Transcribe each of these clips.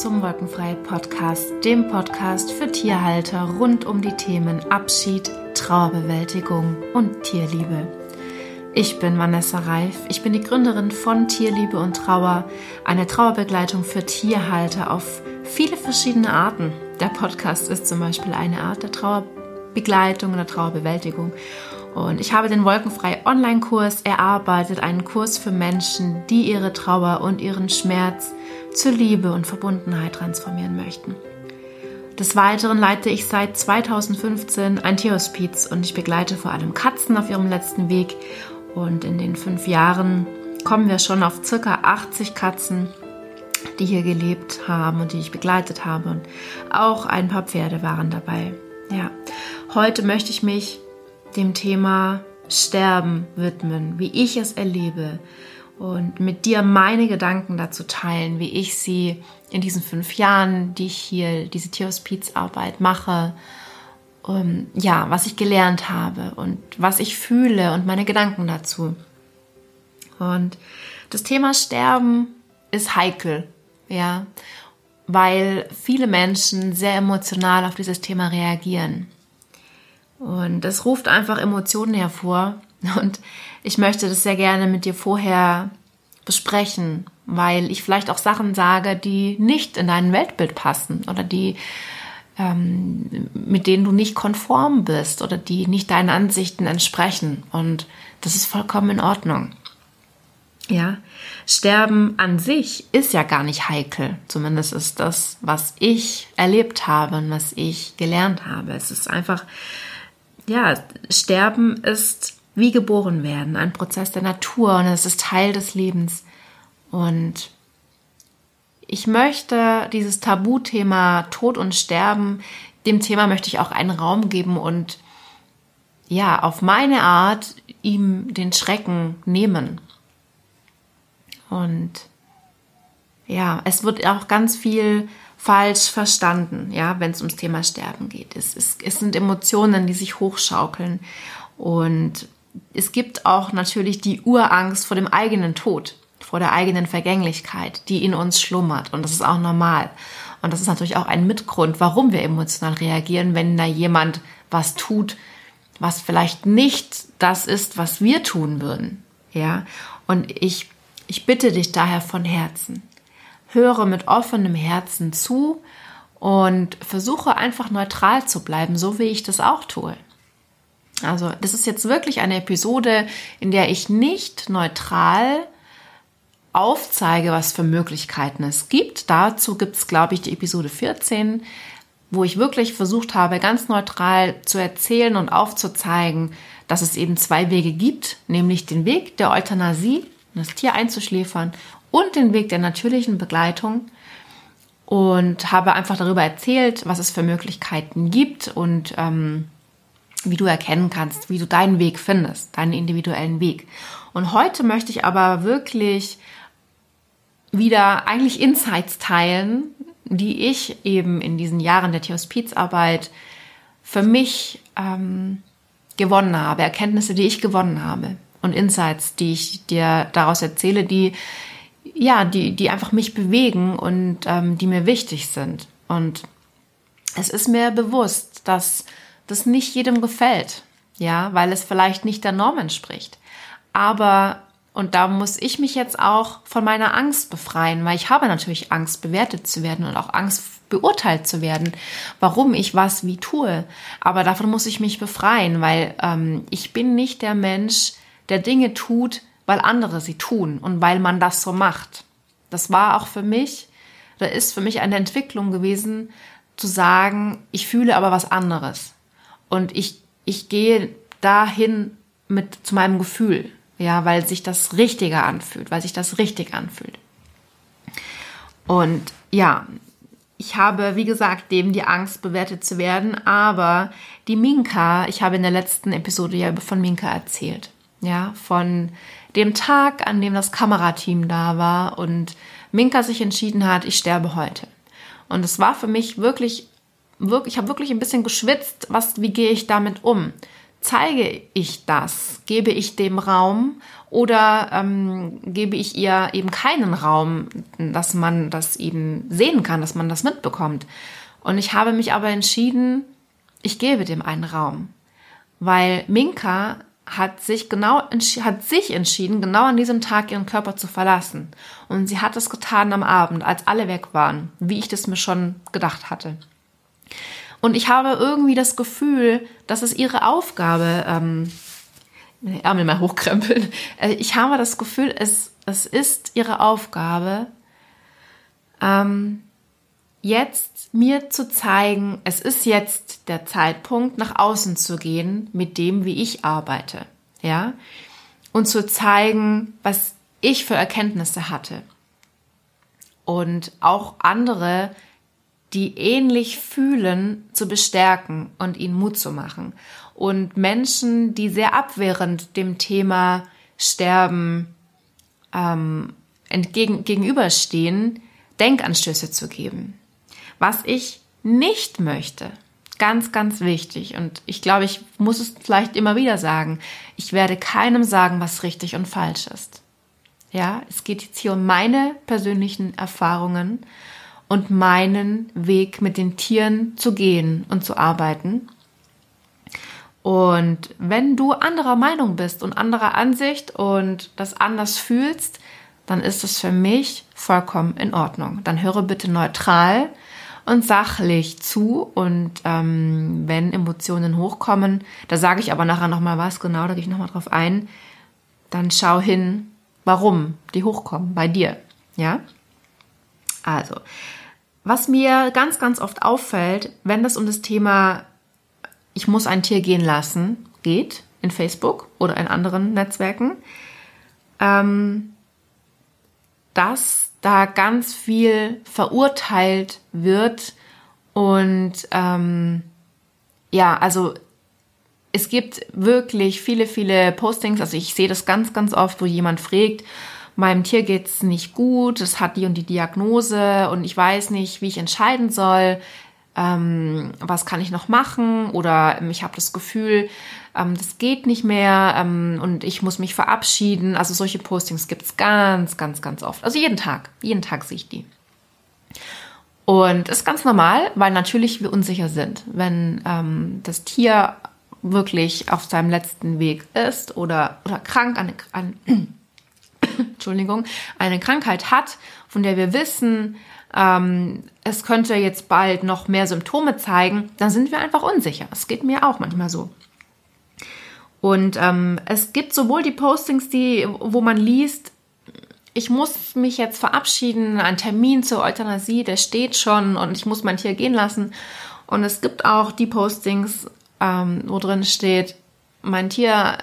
zum Wolkenfrei Podcast, dem Podcast für Tierhalter rund um die Themen Abschied, Trauerbewältigung und Tierliebe. Ich bin Vanessa Reif, ich bin die Gründerin von Tierliebe und Trauer, eine Trauerbegleitung für Tierhalter auf viele verschiedene Arten. Der Podcast ist zum Beispiel eine Art der Trauerbegleitung oder Trauerbewältigung. Und ich habe den Wolkenfrei Online-Kurs erarbeitet, einen Kurs für Menschen, die ihre Trauer und ihren Schmerz zur Liebe und Verbundenheit transformieren möchten. Des Weiteren leite ich seit 2015 ein Tierhospiz und ich begleite vor allem Katzen auf ihrem letzten Weg. Und in den fünf Jahren kommen wir schon auf circa 80 Katzen, die hier gelebt haben und die ich begleitet habe. Und auch ein paar Pferde waren dabei. Ja, heute möchte ich mich dem Thema Sterben widmen, wie ich es erlebe, und mit dir meine Gedanken dazu teilen, wie ich sie in diesen fünf Jahren, die ich hier diese Tierhospizarbeit mache, um, ähm, ja, was ich gelernt habe und was ich fühle und meine Gedanken dazu. Und das Thema Sterben ist heikel, ja, weil viele Menschen sehr emotional auf dieses Thema reagieren. Und es ruft einfach Emotionen hervor, und ich möchte das sehr gerne mit dir vorher besprechen, weil ich vielleicht auch Sachen sage, die nicht in dein Weltbild passen oder die ähm, mit denen du nicht konform bist oder die nicht deinen Ansichten entsprechen. Und das ist vollkommen in Ordnung. Ja, Sterben an sich ist ja gar nicht heikel. Zumindest ist das, was ich erlebt habe und was ich gelernt habe. Es ist einfach, ja, Sterben ist wie geboren werden, ein Prozess der Natur und es ist Teil des Lebens. Und ich möchte dieses Tabuthema Tod und Sterben, dem Thema möchte ich auch einen Raum geben und ja, auf meine Art ihm den Schrecken nehmen. Und ja, es wird auch ganz viel falsch verstanden, ja, wenn es ums Thema Sterben geht. Es, es, es sind Emotionen, die sich hochschaukeln. Und es gibt auch natürlich die Urangst vor dem eigenen Tod, vor der eigenen Vergänglichkeit, die in uns schlummert. Und das ist auch normal. Und das ist natürlich auch ein Mitgrund, warum wir emotional reagieren, wenn da jemand was tut, was vielleicht nicht das ist, was wir tun würden. Ja. Und ich, ich bitte dich daher von Herzen. Höre mit offenem Herzen zu und versuche einfach neutral zu bleiben, so wie ich das auch tue. Also das ist jetzt wirklich eine Episode, in der ich nicht neutral aufzeige, was für Möglichkeiten es gibt. Dazu gibt es, glaube ich, die Episode 14, wo ich wirklich versucht habe, ganz neutral zu erzählen und aufzuzeigen, dass es eben zwei Wege gibt, nämlich den Weg der Euthanasie, das Tier einzuschläfern, und den Weg der natürlichen Begleitung. Und habe einfach darüber erzählt, was es für Möglichkeiten gibt und ähm, wie du erkennen kannst, wie du deinen Weg findest, deinen individuellen Weg. Und heute möchte ich aber wirklich wieder eigentlich Insights teilen, die ich eben in diesen Jahren der Tierhospizarbeit für mich ähm, gewonnen habe, Erkenntnisse, die ich gewonnen habe und Insights, die ich dir daraus erzähle, die ja, die, die einfach mich bewegen und ähm, die mir wichtig sind. Und es ist mir bewusst, dass das nicht jedem gefällt, ja, weil es vielleicht nicht der Norm entspricht. Aber und da muss ich mich jetzt auch von meiner Angst befreien, weil ich habe natürlich Angst, bewertet zu werden und auch Angst, beurteilt zu werden, warum ich was wie tue. Aber davon muss ich mich befreien, weil ähm, ich bin nicht der Mensch, der Dinge tut, weil andere sie tun und weil man das so macht. Das war auch für mich, da ist für mich eine Entwicklung gewesen, zu sagen, ich fühle aber was anderes. Und ich, ich gehe dahin mit zu meinem Gefühl, ja, weil sich das richtiger anfühlt, weil sich das richtig anfühlt. Und ja, ich habe, wie gesagt, dem die Angst bewertet zu werden, aber die Minka, ich habe in der letzten Episode ja von Minka erzählt, ja, von dem Tag, an dem das Kamerateam da war und Minka sich entschieden hat, ich sterbe heute. Und es war für mich wirklich wirklich, ich habe wirklich ein bisschen geschwitzt, was, wie gehe ich damit um? zeige ich das? Gebe ich dem Raum oder ähm, gebe ich ihr eben keinen Raum, dass man das eben sehen kann, dass man das mitbekommt? Und ich habe mich aber entschieden, ich gebe dem einen Raum, weil Minka hat sich genau hat sich entschieden, genau an diesem Tag ihren Körper zu verlassen. Und sie hat es getan am Abend, als alle weg waren, wie ich das mir schon gedacht hatte. Und ich habe irgendwie das Gefühl, dass es ihre Aufgabe, ähm, Ärmel mal hochkrempeln. Äh, ich habe das Gefühl, es, es ist ihre Aufgabe, ähm, jetzt mir zu zeigen, es ist jetzt der Zeitpunkt, nach außen zu gehen mit dem, wie ich arbeite. Ja? Und zu zeigen, was ich für Erkenntnisse hatte. Und auch andere, die ähnlich fühlen, zu bestärken und ihnen Mut zu machen. Und Menschen, die sehr abwehrend dem Thema Sterben ähm, entgegen, gegenüberstehen, Denkanstöße zu geben. Was ich nicht möchte, ganz, ganz wichtig, und ich glaube, ich muss es vielleicht immer wieder sagen, ich werde keinem sagen, was richtig und falsch ist. Ja, es geht jetzt hier um meine persönlichen Erfahrungen und meinen Weg mit den Tieren zu gehen und zu arbeiten. Und wenn du anderer Meinung bist und anderer Ansicht und das anders fühlst, dann ist es für mich vollkommen in Ordnung. Dann höre bitte neutral und sachlich zu und ähm, wenn Emotionen hochkommen, da sage ich aber nachher nochmal was, genau, da gehe ich nochmal drauf ein, dann schau hin, warum die hochkommen bei dir, ja? Also, was mir ganz, ganz oft auffällt, wenn es um das Thema ich muss ein Tier gehen lassen geht, in Facebook oder in anderen Netzwerken, ähm, dass da ganz viel verurteilt wird und ähm, ja, also es gibt wirklich viele, viele Postings, also ich sehe das ganz, ganz oft, wo jemand fragt, meinem Tier geht's nicht gut, es hat die und die Diagnose und ich weiß nicht, wie ich entscheiden soll, ähm, was kann ich noch machen oder ähm, ich habe das Gefühl, ähm, das geht nicht mehr ähm, und ich muss mich verabschieden. Also solche Postings gibt's ganz, ganz, ganz oft. Also jeden Tag, jeden Tag sehe ich die. Und ist ganz normal, weil natürlich wir unsicher sind, wenn ähm, das Tier wirklich auf seinem letzten Weg ist oder, oder krank an, an Entschuldigung, eine Krankheit hat, von der wir wissen, ähm, es könnte jetzt bald noch mehr Symptome zeigen, dann sind wir einfach unsicher. Es geht mir auch manchmal so. Und ähm, es gibt sowohl die Postings, die, wo man liest, ich muss mich jetzt verabschieden, ein Termin zur Euthanasie, der steht schon und ich muss mein Tier gehen lassen. Und es gibt auch die Postings, ähm, wo drin steht, mein Tier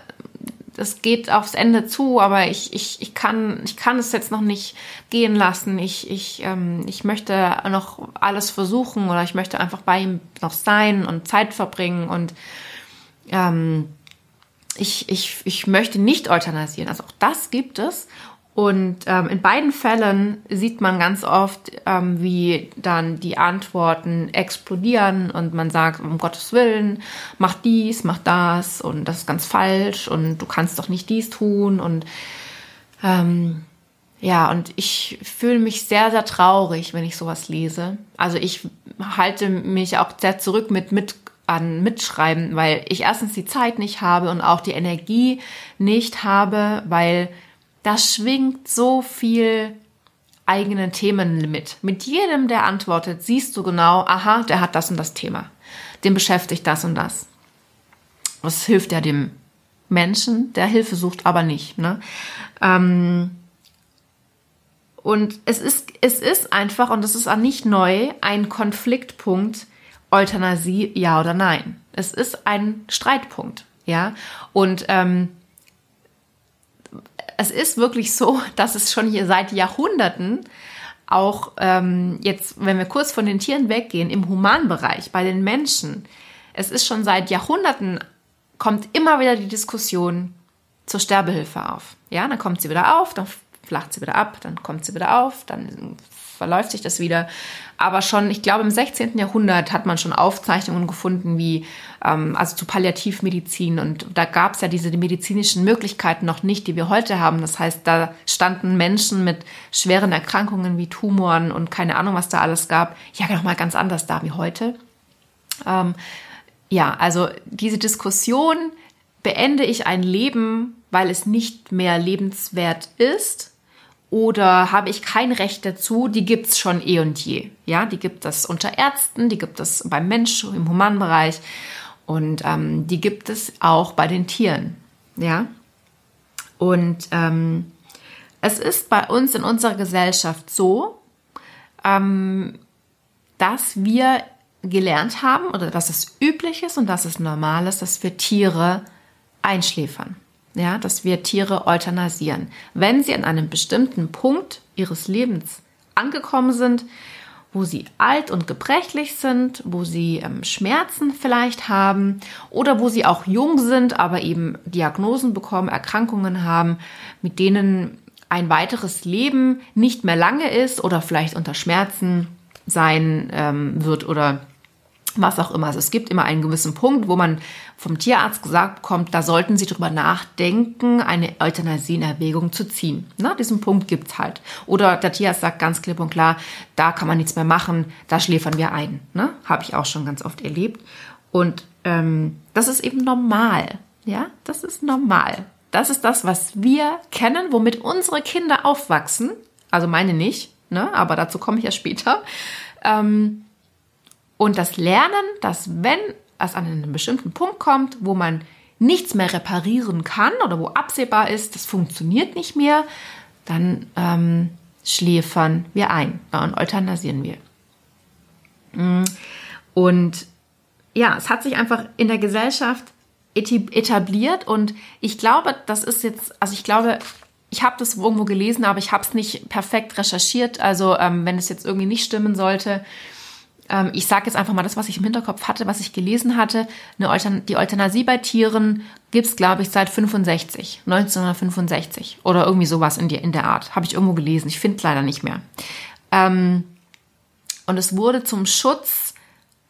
es geht aufs Ende zu, aber ich, ich, ich, kann, ich kann es jetzt noch nicht gehen lassen. Ich, ich, ähm, ich möchte noch alles versuchen oder ich möchte einfach bei ihm noch sein und Zeit verbringen und ähm, ich, ich, ich möchte nicht euthanasieren. Also auch das gibt es. Und ähm, in beiden Fällen sieht man ganz oft, ähm, wie dann die Antworten explodieren und man sagt, um Gottes Willen, mach dies, mach das und das ist ganz falsch und du kannst doch nicht dies tun und ähm, ja, und ich fühle mich sehr, sehr traurig, wenn ich sowas lese. Also ich halte mich auch sehr zurück mit, mit an Mitschreiben, weil ich erstens die Zeit nicht habe und auch die Energie nicht habe, weil da schwingt so viel eigene Themen mit. Mit jedem, der antwortet, siehst du genau, aha, der hat das und das Thema. Dem beschäftigt das und das. Was hilft ja dem Menschen, der Hilfe sucht, aber nicht. Ne? Ähm und es ist, es ist einfach, und das ist auch nicht neu, ein Konfliktpunkt, Euthanasie, ja oder nein. Es ist ein Streitpunkt, ja. Und ähm, es ist wirklich so, dass es schon hier seit Jahrhunderten auch ähm, jetzt, wenn wir kurz von den Tieren weggehen, im Humanbereich, bei den Menschen, es ist schon seit Jahrhunderten, kommt immer wieder die Diskussion zur Sterbehilfe auf. Ja, dann kommt sie wieder auf, dann flacht sie wieder ab, dann kommt sie wieder auf, dann verläuft sich das wieder. Aber schon, ich glaube, im 16. Jahrhundert hat man schon Aufzeichnungen gefunden, wie ähm, also zu Palliativmedizin. Und da gab es ja diese die medizinischen Möglichkeiten noch nicht, die wir heute haben. Das heißt, da standen Menschen mit schweren Erkrankungen wie Tumoren und keine Ahnung, was da alles gab, ja noch mal ganz anders da wie heute. Ähm, ja, also diese Diskussion, beende ich ein Leben, weil es nicht mehr lebenswert ist? Oder habe ich kein Recht dazu, die gibt es schon eh und je. Ja, die gibt es unter Ärzten, die gibt es beim Mensch im Humanbereich und ähm, die gibt es auch bei den Tieren. Ja, und ähm, es ist bei uns in unserer Gesellschaft so, ähm, dass wir gelernt haben oder dass es üblich ist und dass es normal ist, dass wir Tiere einschläfern ja, dass wir Tiere euthanasieren. Wenn sie an einem bestimmten Punkt ihres Lebens angekommen sind, wo sie alt und gebrechlich sind, wo sie ähm, Schmerzen vielleicht haben oder wo sie auch jung sind, aber eben Diagnosen bekommen, Erkrankungen haben, mit denen ein weiteres Leben nicht mehr lange ist oder vielleicht unter Schmerzen sein ähm, wird oder was auch immer. Also es gibt immer einen gewissen Punkt, wo man vom Tierarzt gesagt bekommt, da sollten Sie drüber nachdenken, eine Euthanasie in Erwägung zu ziehen. Na, diesen Punkt gibt's halt. Oder der Tierarzt sagt ganz klipp und klar, da kann man nichts mehr machen, da schläfern wir ein. Ne? Habe ich auch schon ganz oft erlebt. Und ähm, das ist eben normal. Ja, das ist normal. Das ist das, was wir kennen, womit unsere Kinder aufwachsen. Also meine nicht, ne? aber dazu komme ich ja später. Ähm, und das Lernen, dass wenn es an einen bestimmten Punkt kommt, wo man nichts mehr reparieren kann oder wo absehbar ist, das funktioniert nicht mehr, dann ähm, schläfern wir ein und euthanasieren wir. Mm. Und ja, es hat sich einfach in der Gesellschaft etabliert und ich glaube, das ist jetzt, also ich glaube, ich habe das irgendwo gelesen, aber ich habe es nicht perfekt recherchiert. Also ähm, wenn es jetzt irgendwie nicht stimmen sollte, ähm, ich sage jetzt einfach mal das, was ich im Hinterkopf hatte, was ich gelesen hatte. Eine die Euthanasie bei Tieren gibt's glaube ich, seit 65, 1965 oder irgendwie sowas in, die, in der Art. Habe ich irgendwo gelesen. Ich finde leider nicht mehr. Ähm, und es wurde zum Schutz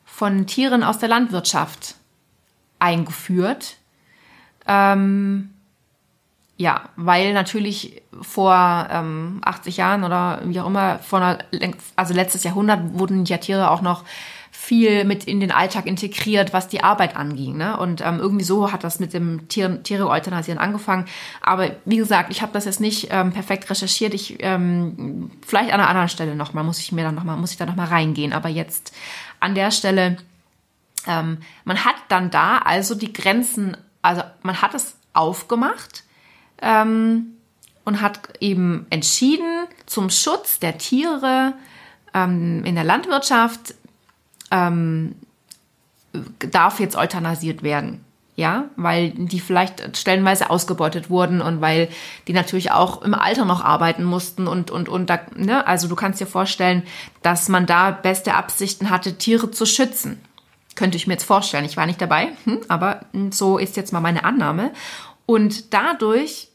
von Tieren aus der Landwirtschaft eingeführt. Ähm, ja, weil natürlich vor ähm, 80 Jahren oder wie auch immer, vor einer, also letztes Jahrhundert wurden ja Tiere auch noch viel mit in den Alltag integriert, was die Arbeit anging. Ne? Und ähm, irgendwie so hat das mit dem Tier, Tiere euthanasieren angefangen. Aber wie gesagt, ich habe das jetzt nicht ähm, perfekt recherchiert. Ich ähm, vielleicht an einer anderen Stelle nochmal muss ich mir dann noch mal muss ich da noch mal reingehen. Aber jetzt an der Stelle, ähm, man hat dann da also die Grenzen, also man hat es aufgemacht ähm, und hat eben entschieden, zum Schutz der Tiere ähm, in der Landwirtschaft ähm, darf jetzt euthanasiert werden. Ja, weil die vielleicht stellenweise ausgebeutet wurden und weil die natürlich auch im Alter noch arbeiten mussten und, und, und da, ne, also du kannst dir vorstellen, dass man da beste Absichten hatte, Tiere zu schützen. Könnte ich mir jetzt vorstellen. Ich war nicht dabei, hm, aber so ist jetzt mal meine Annahme. Und dadurch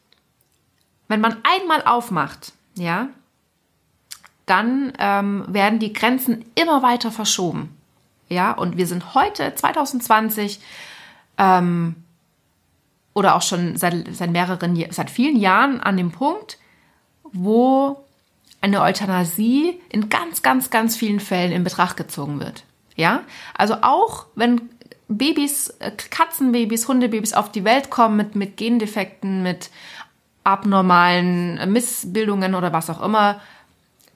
wenn man einmal aufmacht, ja, dann ähm, werden die Grenzen immer weiter verschoben. Ja, und wir sind heute 2020 ähm, oder auch schon seit, seit mehreren, seit vielen Jahren an dem Punkt, wo eine Euthanasie in ganz, ganz, ganz vielen Fällen in Betracht gezogen wird. Ja, also auch wenn Babys, äh, Katzenbabys, Hundebabys auf die Welt kommen mit, mit Gendefekten, mit abnormalen Missbildungen oder was auch immer,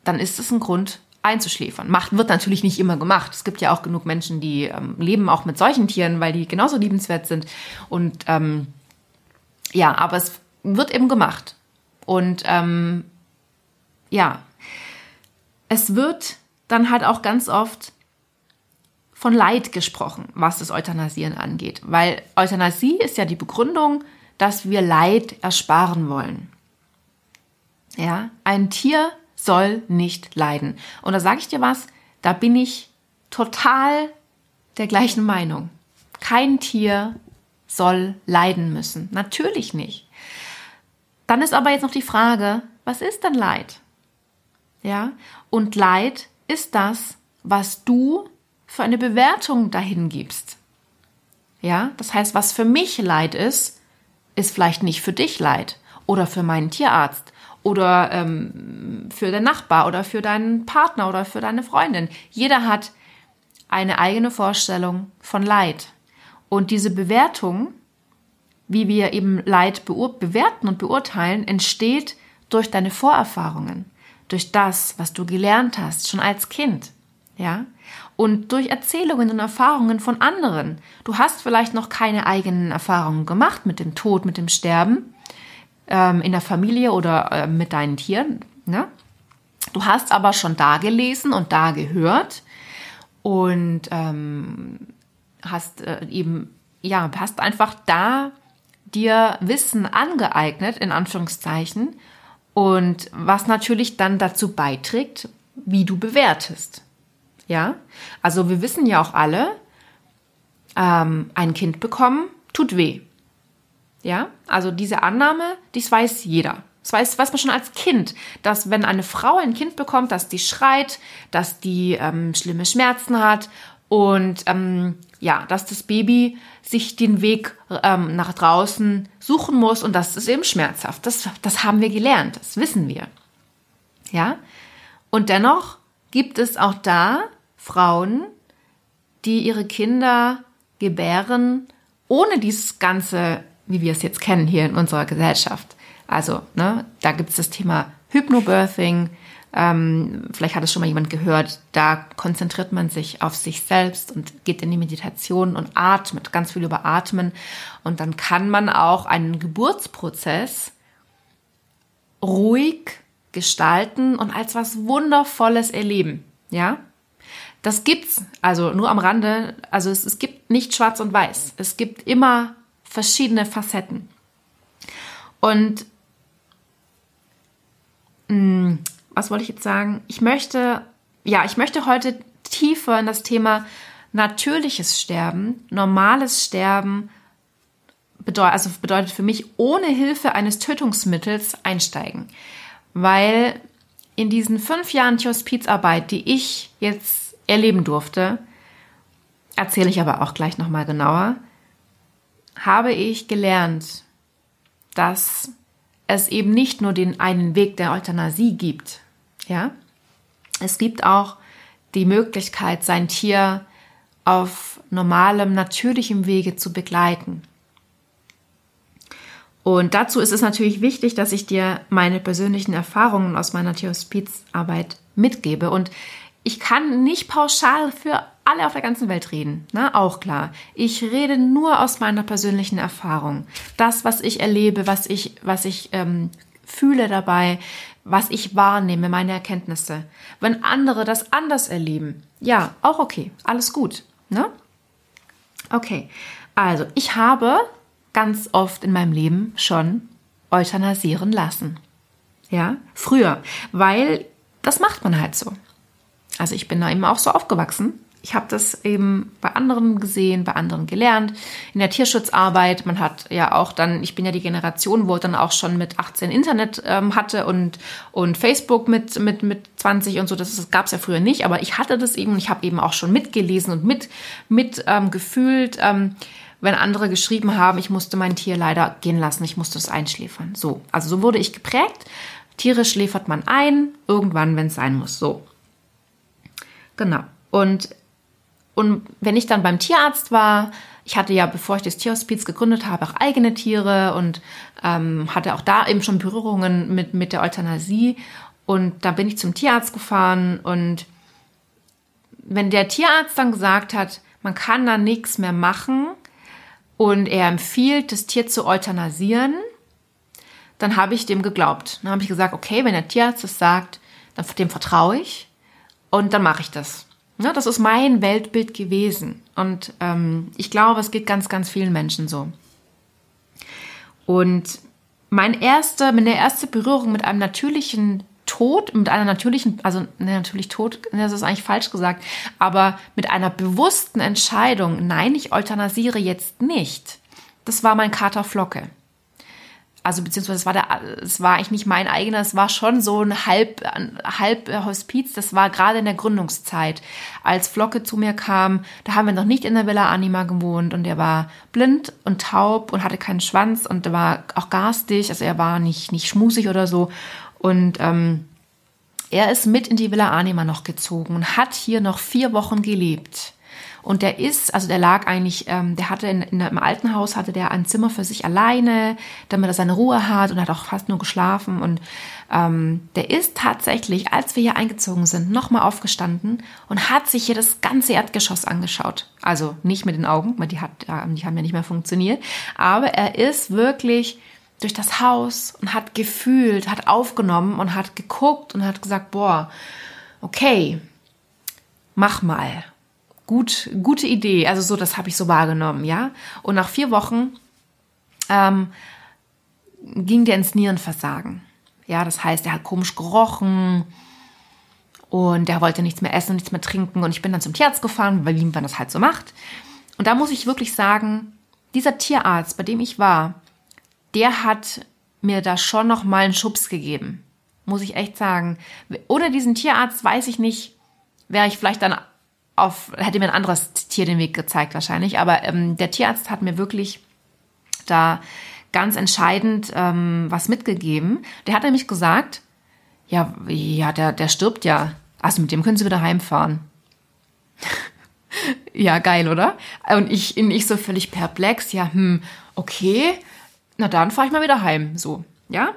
dann ist es ein Grund einzuschläfern. Macht wird natürlich nicht immer gemacht. Es gibt ja auch genug Menschen, die ähm, leben auch mit solchen Tieren, weil die genauso liebenswert sind. Und ähm, ja, aber es wird eben gemacht. Und ähm, ja, es wird dann halt auch ganz oft von Leid gesprochen, was das Euthanasieren angeht. Weil Euthanasie ist ja die Begründung, dass wir Leid ersparen wollen. Ja, ein Tier soll nicht leiden. Und da sage ich dir was, da bin ich total der gleichen Meinung. Kein Tier soll leiden müssen. Natürlich nicht. Dann ist aber jetzt noch die Frage, was ist denn Leid? Ja? Und Leid ist das, was du für eine Bewertung dahin gibst. Ja? Das heißt, was für mich Leid ist, ist vielleicht nicht für dich Leid oder für meinen Tierarzt oder ähm, für den Nachbar oder für deinen Partner oder für deine Freundin. Jeder hat eine eigene Vorstellung von Leid. Und diese Bewertung, wie wir eben Leid bewerten und beurteilen, entsteht durch deine Vorerfahrungen, durch das, was du gelernt hast, schon als Kind. Ja? Und durch Erzählungen und Erfahrungen von anderen. Du hast vielleicht noch keine eigenen Erfahrungen gemacht mit dem Tod, mit dem Sterben, ähm, in der Familie oder äh, mit deinen Tieren. Ne? Du hast aber schon da gelesen und da gehört und ähm, hast äh, eben, ja, hast einfach da dir Wissen angeeignet, in Anführungszeichen, und was natürlich dann dazu beiträgt, wie du bewertest. Ja, also wir wissen ja auch alle, ähm, ein Kind bekommen tut weh. Ja, also diese Annahme, dies weiß jeder. Das weiß, weiß man schon als Kind, dass wenn eine Frau ein Kind bekommt, dass die schreit, dass die ähm, schlimme Schmerzen hat und ähm, ja, dass das Baby sich den Weg ähm, nach draußen suchen muss und das ist eben schmerzhaft. Das, das haben wir gelernt, das wissen wir. Ja, und dennoch gibt es auch da Frauen, die ihre Kinder gebären, ohne dieses ganze wie wir es jetzt kennen hier in unserer Gesellschaft. Also, ne, da gibt es das Thema Hypnobirthing. Ähm, vielleicht hat es schon mal jemand gehört. Da konzentriert man sich auf sich selbst und geht in die Meditation und atmet ganz viel über Atmen. Und dann kann man auch einen Geburtsprozess ruhig gestalten und als was Wundervolles erleben. Ja, das gibt's. Also nur am Rande. Also es, es gibt nicht Schwarz und Weiß. Es gibt immer verschiedene Facetten. Und mh, hm, was wollte ich jetzt sagen? Ich möchte, ja, ich möchte heute tiefer in das Thema natürliches Sterben, normales Sterben, bedeutet, also bedeutet für mich ohne Hilfe eines Tötungsmittels einsteigen. Weil in diesen fünf Jahren Hospizarbeit, die ich jetzt erleben durfte, erzähle ich aber auch gleich nochmal genauer, habe ich gelernt, dass es eben nicht nur den einen Weg der Euthanasie gibt. Ja, es gibt auch die Möglichkeit, sein Tier auf normalem, natürlichem Wege zu begleiten. Und dazu ist es natürlich wichtig, dass ich dir meine persönlichen Erfahrungen aus meiner Tierhospizarbeit mitgebe. Und ich kann nicht pauschal für alle auf der ganzen Welt reden, ne? auch klar. Ich rede nur aus meiner persönlichen Erfahrung. Das, was ich erlebe, was ich, was ich ähm, fühle dabei, was ich wahrnehme, meine Erkenntnisse. Wenn andere das anders erleben, ja, auch okay, alles gut. Ne? Okay, also ich habe ganz oft in meinem Leben schon euthanasieren lassen. Ja, früher, weil das macht man halt so. Also ich bin da eben auch so aufgewachsen ich habe das eben bei anderen gesehen, bei anderen gelernt. In der Tierschutzarbeit, man hat ja auch dann, ich bin ja die Generation, wo dann auch schon mit 18 Internet ähm, hatte und, und Facebook mit, mit, mit 20 und so, das, das gab es ja früher nicht, aber ich hatte das eben, ich habe eben auch schon mitgelesen und mit, mit ähm, gefühlt, ähm, wenn andere geschrieben haben, ich musste mein Tier leider gehen lassen, ich musste es einschläfern. So, also so wurde ich geprägt. Tiere schläfert man ein, irgendwann, wenn es sein muss. So. Genau. Und und wenn ich dann beim Tierarzt war, ich hatte ja, bevor ich das Tierhospiz gegründet habe, auch eigene Tiere und ähm, hatte auch da eben schon Berührungen mit, mit der Euthanasie. Und da bin ich zum Tierarzt gefahren und wenn der Tierarzt dann gesagt hat, man kann da nichts mehr machen und er empfiehlt, das Tier zu euthanasieren, dann habe ich dem geglaubt. Dann habe ich gesagt, okay, wenn der Tierarzt das sagt, dann dem vertraue ich und dann mache ich das. Ja, das ist mein Weltbild gewesen. Und ähm, ich glaube, es geht ganz, ganz vielen Menschen so. Und mein erster, meine erste Berührung mit einem natürlichen Tod, mit einer natürlichen, also ne, natürlich Tod, das ist eigentlich falsch gesagt, aber mit einer bewussten Entscheidung, nein, ich euthanasiere jetzt nicht. Das war mein Kater Flocke. Also beziehungsweise es war der, es war eigentlich nicht mein eigener, es war schon so ein halb, halb Hospiz. Das war gerade in der Gründungszeit, als Flocke zu mir kam. Da haben wir noch nicht in der Villa Anima gewohnt und er war blind und taub und hatte keinen Schwanz und war auch garstig. Also er war nicht nicht schmusig oder so und ähm, er ist mit in die Villa Anima noch gezogen und hat hier noch vier Wochen gelebt. Und der ist, also der lag eigentlich, ähm, der hatte in, in einem alten Haus hatte der ein Zimmer für sich alleine, damit er seine Ruhe hat und hat auch fast nur geschlafen. Und ähm, der ist tatsächlich, als wir hier eingezogen sind, nochmal aufgestanden und hat sich hier das ganze Erdgeschoss angeschaut. Also nicht mit den Augen, weil die, hat, die haben ja nicht mehr funktioniert. Aber er ist wirklich durch das Haus und hat gefühlt, hat aufgenommen und hat geguckt und hat gesagt, boah, okay, mach mal gut, gute Idee. Also so, das habe ich so wahrgenommen, ja. Und nach vier Wochen ähm, ging der ins Nierenversagen. Ja, das heißt, er hat komisch gerochen und er wollte nichts mehr essen, nichts mehr trinken. Und ich bin dann zum Tierarzt gefahren, weil ihm man das halt so macht. Und da muss ich wirklich sagen, dieser Tierarzt, bei dem ich war, der hat mir da schon noch mal einen Schubs gegeben. Muss ich echt sagen. Ohne diesen Tierarzt weiß ich nicht, wäre ich vielleicht dann auf, hätte mir ein anderes Tier den Weg gezeigt wahrscheinlich. Aber ähm, der Tierarzt hat mir wirklich da ganz entscheidend ähm, was mitgegeben. Der hat nämlich gesagt, ja, ja, der, der stirbt ja. Also mit dem können Sie wieder heimfahren. ja, geil, oder? Und ich, ich so völlig perplex, ja, hm, okay, na dann fahre ich mal wieder heim, so, ja.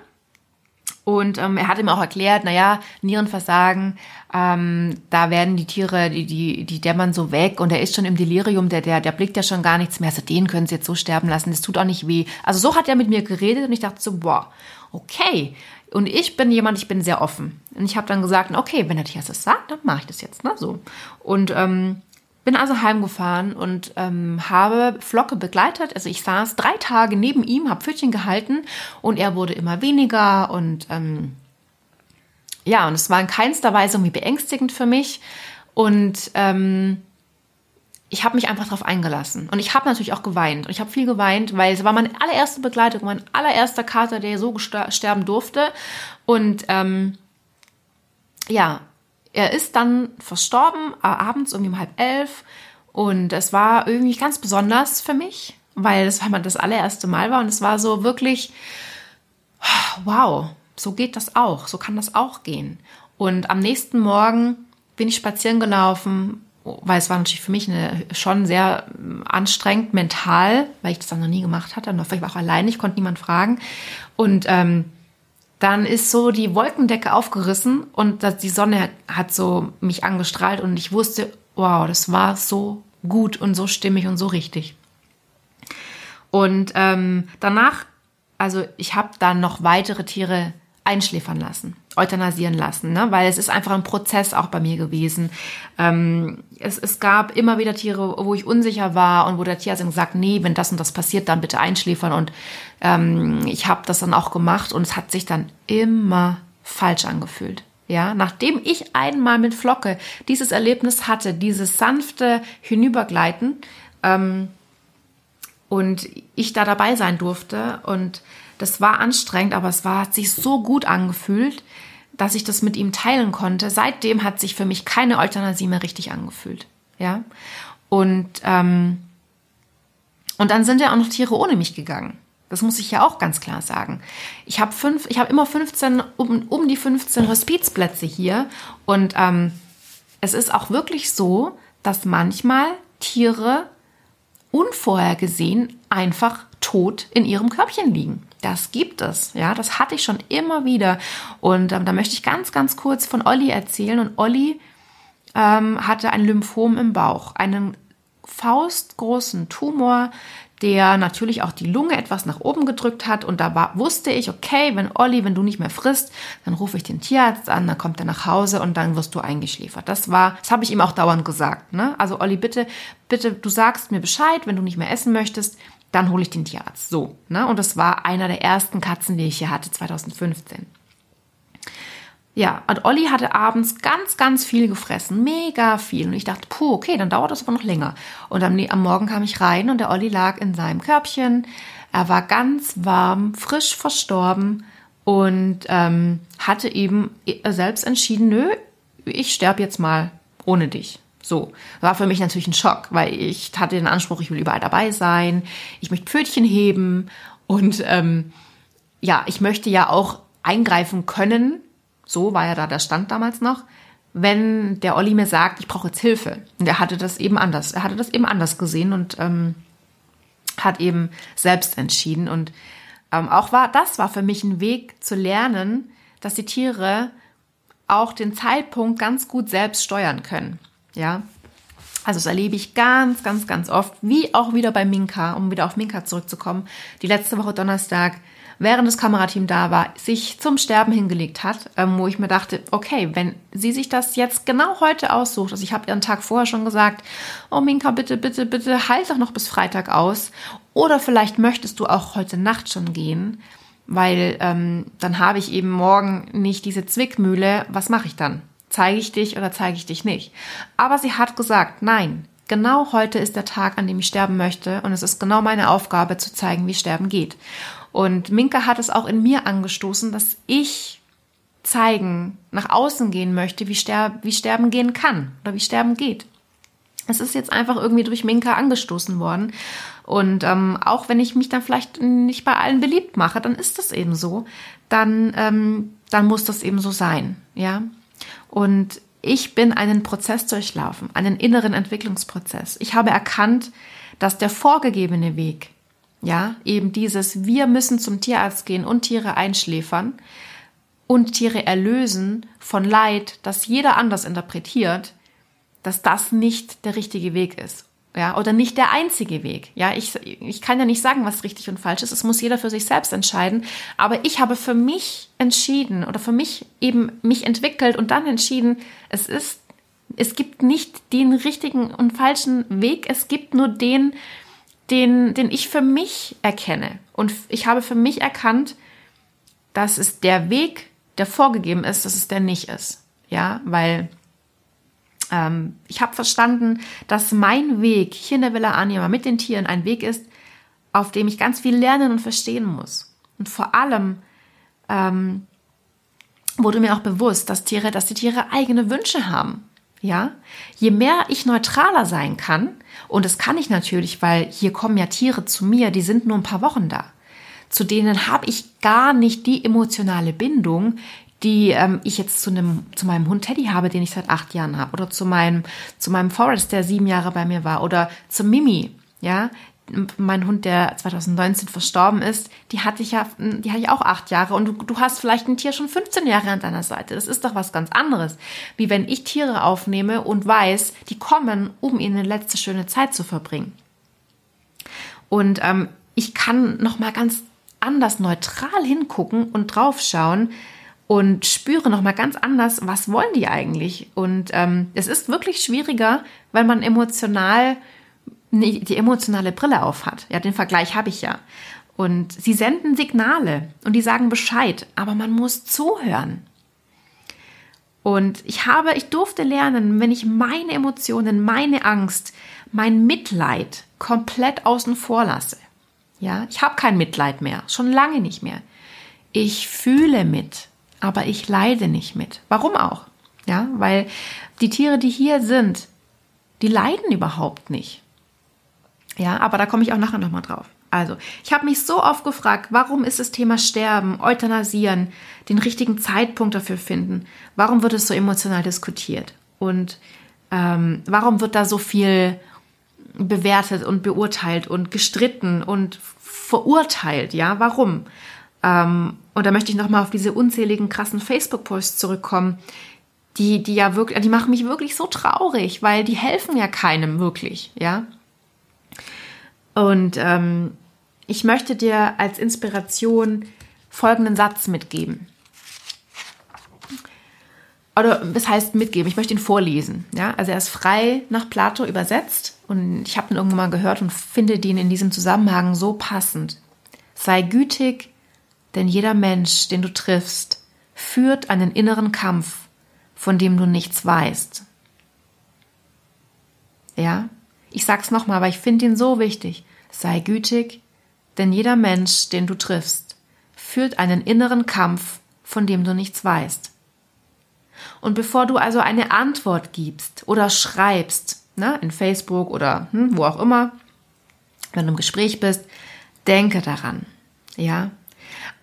Und ähm, er hat ihm auch erklärt, naja, Nierenversagen, ähm, da werden die Tiere, die, die, die dämmern so weg und er ist schon im Delirium, der, der, der blickt ja schon gar nichts mehr. Also den können sie jetzt so sterben lassen, das tut auch nicht weh. Also so hat er mit mir geredet und ich dachte so, boah, okay. Und ich bin jemand, ich bin sehr offen. Und ich habe dann gesagt, okay, wenn der Tierarzt das sagt, dann mache ich das jetzt, ne? So. Und ähm, bin also heimgefahren und ähm, habe Flocke begleitet. Also ich saß drei Tage neben ihm, habe Pfötchen gehalten und er wurde immer weniger und ähm, ja, und es war in keinster Weise irgendwie beängstigend für mich. Und ähm, ich habe mich einfach darauf eingelassen. Und ich habe natürlich auch geweint. Und ich habe viel geweint, weil es war meine allererste Begleitung, mein allererster Kater, der so sterben durfte. Und ähm, ja, er ist dann verstorben, äh, abends irgendwie um halb elf. Und es war irgendwie ganz besonders für mich, weil es einmal das allererste Mal war. Und es war so wirklich, wow, so geht das auch, so kann das auch gehen. Und am nächsten Morgen bin ich spazieren gelaufen, weil es war natürlich für mich eine, schon sehr ähm, anstrengend mental, weil ich das dann noch nie gemacht hatte. Und ich war auch allein, ich konnte niemand fragen. Und ähm, dann ist so die Wolkendecke aufgerissen und die Sonne hat so mich angestrahlt und ich wusste, wow, das war so gut und so stimmig und so richtig. Und ähm, danach, also ich habe dann noch weitere Tiere einschläfern lassen, euthanasieren lassen, ne? weil es ist einfach ein Prozess auch bei mir gewesen. Ähm, es, es gab immer wieder Tiere, wo ich unsicher war und wo der Tierarzt gesagt, nee, wenn das und das passiert, dann bitte einschläfern. Und ähm, ich habe das dann auch gemacht und es hat sich dann immer falsch angefühlt. Ja, nachdem ich einmal mit Flocke dieses Erlebnis hatte, dieses sanfte Hinübergleiten ähm, und ich da dabei sein durfte und das war anstrengend, aber es war, hat sich so gut angefühlt, dass ich das mit ihm teilen konnte. Seitdem hat sich für mich keine Euthanasie mehr richtig angefühlt. Ja. Und, ähm, und dann sind ja auch noch Tiere ohne mich gegangen. Das muss ich ja auch ganz klar sagen. Ich habe fünf, ich habe immer 15, um, um die 15 Hospizplätze hier. Und ähm, es ist auch wirklich so, dass manchmal Tiere unvorhergesehen einfach tot in ihrem Körbchen liegen. Das gibt es, ja, das hatte ich schon immer wieder. Und ähm, da möchte ich ganz, ganz kurz von Olli erzählen. Und Olli ähm, hatte ein Lymphom im Bauch, einen faustgroßen Tumor, der natürlich auch die Lunge etwas nach oben gedrückt hat. Und da war, wusste ich, okay, wenn Olli, wenn du nicht mehr frisst, dann rufe ich den Tierarzt an, dann kommt er nach Hause und dann wirst du eingeschläfert. Das war, das habe ich ihm auch dauernd gesagt. Ne? Also Olli, bitte, bitte, du sagst mir Bescheid, wenn du nicht mehr essen möchtest dann hole ich den Tierarzt. So, ne? Und das war einer der ersten Katzen, die ich hier hatte, 2015. Ja, und Olli hatte abends ganz, ganz viel gefressen. Mega viel. Und ich dachte, puh, okay, dann dauert das aber noch länger. Und am, am Morgen kam ich rein und der Olli lag in seinem Körbchen. Er war ganz warm, frisch verstorben und ähm, hatte eben selbst entschieden, nö, ich sterbe jetzt mal ohne dich. So, war für mich natürlich ein Schock, weil ich hatte den Anspruch, ich will überall dabei sein, ich möchte Pfötchen heben und ähm, ja, ich möchte ja auch eingreifen können, so war ja da der Stand damals noch, wenn der Olli mir sagt, ich brauche jetzt Hilfe. Und er hatte das eben anders, er hatte das eben anders gesehen und ähm, hat eben selbst entschieden. Und ähm, auch war das war für mich ein Weg zu lernen, dass die Tiere auch den Zeitpunkt ganz gut selbst steuern können. Ja. Also das erlebe ich ganz, ganz, ganz oft, wie auch wieder bei Minka, um wieder auf Minka zurückzukommen. Die letzte Woche Donnerstag, während das Kamerateam da war, sich zum Sterben hingelegt hat, ähm, wo ich mir dachte, okay, wenn sie sich das jetzt genau heute aussucht, also ich habe ihr einen Tag vorher schon gesagt, oh Minka, bitte, bitte, bitte, halt doch noch bis Freitag aus. Oder vielleicht möchtest du auch heute Nacht schon gehen, weil ähm, dann habe ich eben morgen nicht diese Zwickmühle. Was mache ich dann? Zeige ich dich oder zeige ich dich nicht? Aber sie hat gesagt, nein, genau heute ist der Tag, an dem ich sterben möchte und es ist genau meine Aufgabe zu zeigen, wie Sterben geht. Und Minka hat es auch in mir angestoßen, dass ich zeigen, nach außen gehen möchte, wie, Ster wie Sterben gehen kann oder wie Sterben geht. Es ist jetzt einfach irgendwie durch Minka angestoßen worden. Und ähm, auch wenn ich mich dann vielleicht nicht bei allen beliebt mache, dann ist das eben so. Dann, ähm, dann muss das eben so sein. Ja. Und ich bin einen Prozess durchlaufen, einen inneren Entwicklungsprozess. Ich habe erkannt, dass der vorgegebene Weg, ja, eben dieses, wir müssen zum Tierarzt gehen und Tiere einschläfern und Tiere erlösen von Leid, das jeder anders interpretiert, dass das nicht der richtige Weg ist ja, oder nicht der einzige Weg. Ja, ich, ich kann ja nicht sagen, was richtig und falsch ist. Es muss jeder für sich selbst entscheiden. Aber ich habe für mich entschieden oder für mich eben mich entwickelt und dann entschieden, es ist, es gibt nicht den richtigen und falschen Weg. Es gibt nur den, den, den ich für mich erkenne. Und ich habe für mich erkannt, dass es der Weg, der vorgegeben ist, dass es der nicht ist. Ja, weil ähm, ich habe verstanden, dass mein Weg hier in der Villa Anima mit den Tieren ein Weg ist, auf dem ich ganz viel lernen und verstehen muss. Und vor allem ähm, wurde mir auch bewusst, dass Tiere, dass die Tiere eigene Wünsche haben. Ja, je mehr ich neutraler sein kann, und das kann ich natürlich, weil hier kommen ja Tiere zu mir, die sind nur ein paar Wochen da. Zu denen habe ich gar nicht die emotionale Bindung, die ähm, ich jetzt zu einem zu meinem Hund Teddy habe, den ich seit acht Jahren habe, oder zu meinem zu meinem Forest, der sieben Jahre bei mir war, oder zu Mimi, ja, mein Hund, der 2019 verstorben ist, die hatte ich ja, die hatte ich auch acht Jahre und du, du hast vielleicht ein Tier schon 15 Jahre an deiner Seite. Das ist doch was ganz anderes, wie wenn ich Tiere aufnehme und weiß, die kommen, um ihnen eine letzte schöne Zeit zu verbringen. Und ähm, ich kann noch mal ganz anders neutral hingucken und draufschauen, und spüre nochmal ganz anders, was wollen die eigentlich. Und ähm, es ist wirklich schwieriger, weil man emotional die emotionale Brille auf hat. Ja, den Vergleich habe ich ja. Und sie senden Signale und die sagen Bescheid, aber man muss zuhören. Und ich habe, ich durfte lernen, wenn ich meine Emotionen, meine Angst, mein Mitleid komplett außen vor lasse. Ja, ich habe kein Mitleid mehr, schon lange nicht mehr. Ich fühle mit aber ich leide nicht mit. Warum auch? Ja, weil die Tiere, die hier sind, die leiden überhaupt nicht. Ja, aber da komme ich auch nachher nochmal drauf. Also, ich habe mich so oft gefragt, warum ist das Thema Sterben, Euthanasieren, den richtigen Zeitpunkt dafür finden? Warum wird es so emotional diskutiert? Und ähm, warum wird da so viel bewertet und beurteilt und gestritten und verurteilt? Ja, warum? Ähm, und da möchte ich nochmal auf diese unzähligen krassen Facebook-Posts zurückkommen, die, die ja wirklich, die machen mich wirklich so traurig, weil die helfen ja keinem wirklich, ja. Und ähm, ich möchte dir als Inspiration folgenden Satz mitgeben. Oder das heißt mitgeben, ich möchte ihn vorlesen. Ja? Also er ist frei nach Plato übersetzt und ich habe ihn irgendwann mal gehört und finde den in diesem Zusammenhang so passend. Sei gütig, denn jeder Mensch, den du triffst, führt einen inneren Kampf, von dem du nichts weißt. Ja, ich sag's nochmal, aber ich finde ihn so wichtig. Sei gütig, denn jeder Mensch, den du triffst, führt einen inneren Kampf, von dem du nichts weißt. Und bevor du also eine Antwort gibst oder schreibst, ne, in Facebook oder hm, wo auch immer, wenn du im Gespräch bist, denke daran, ja.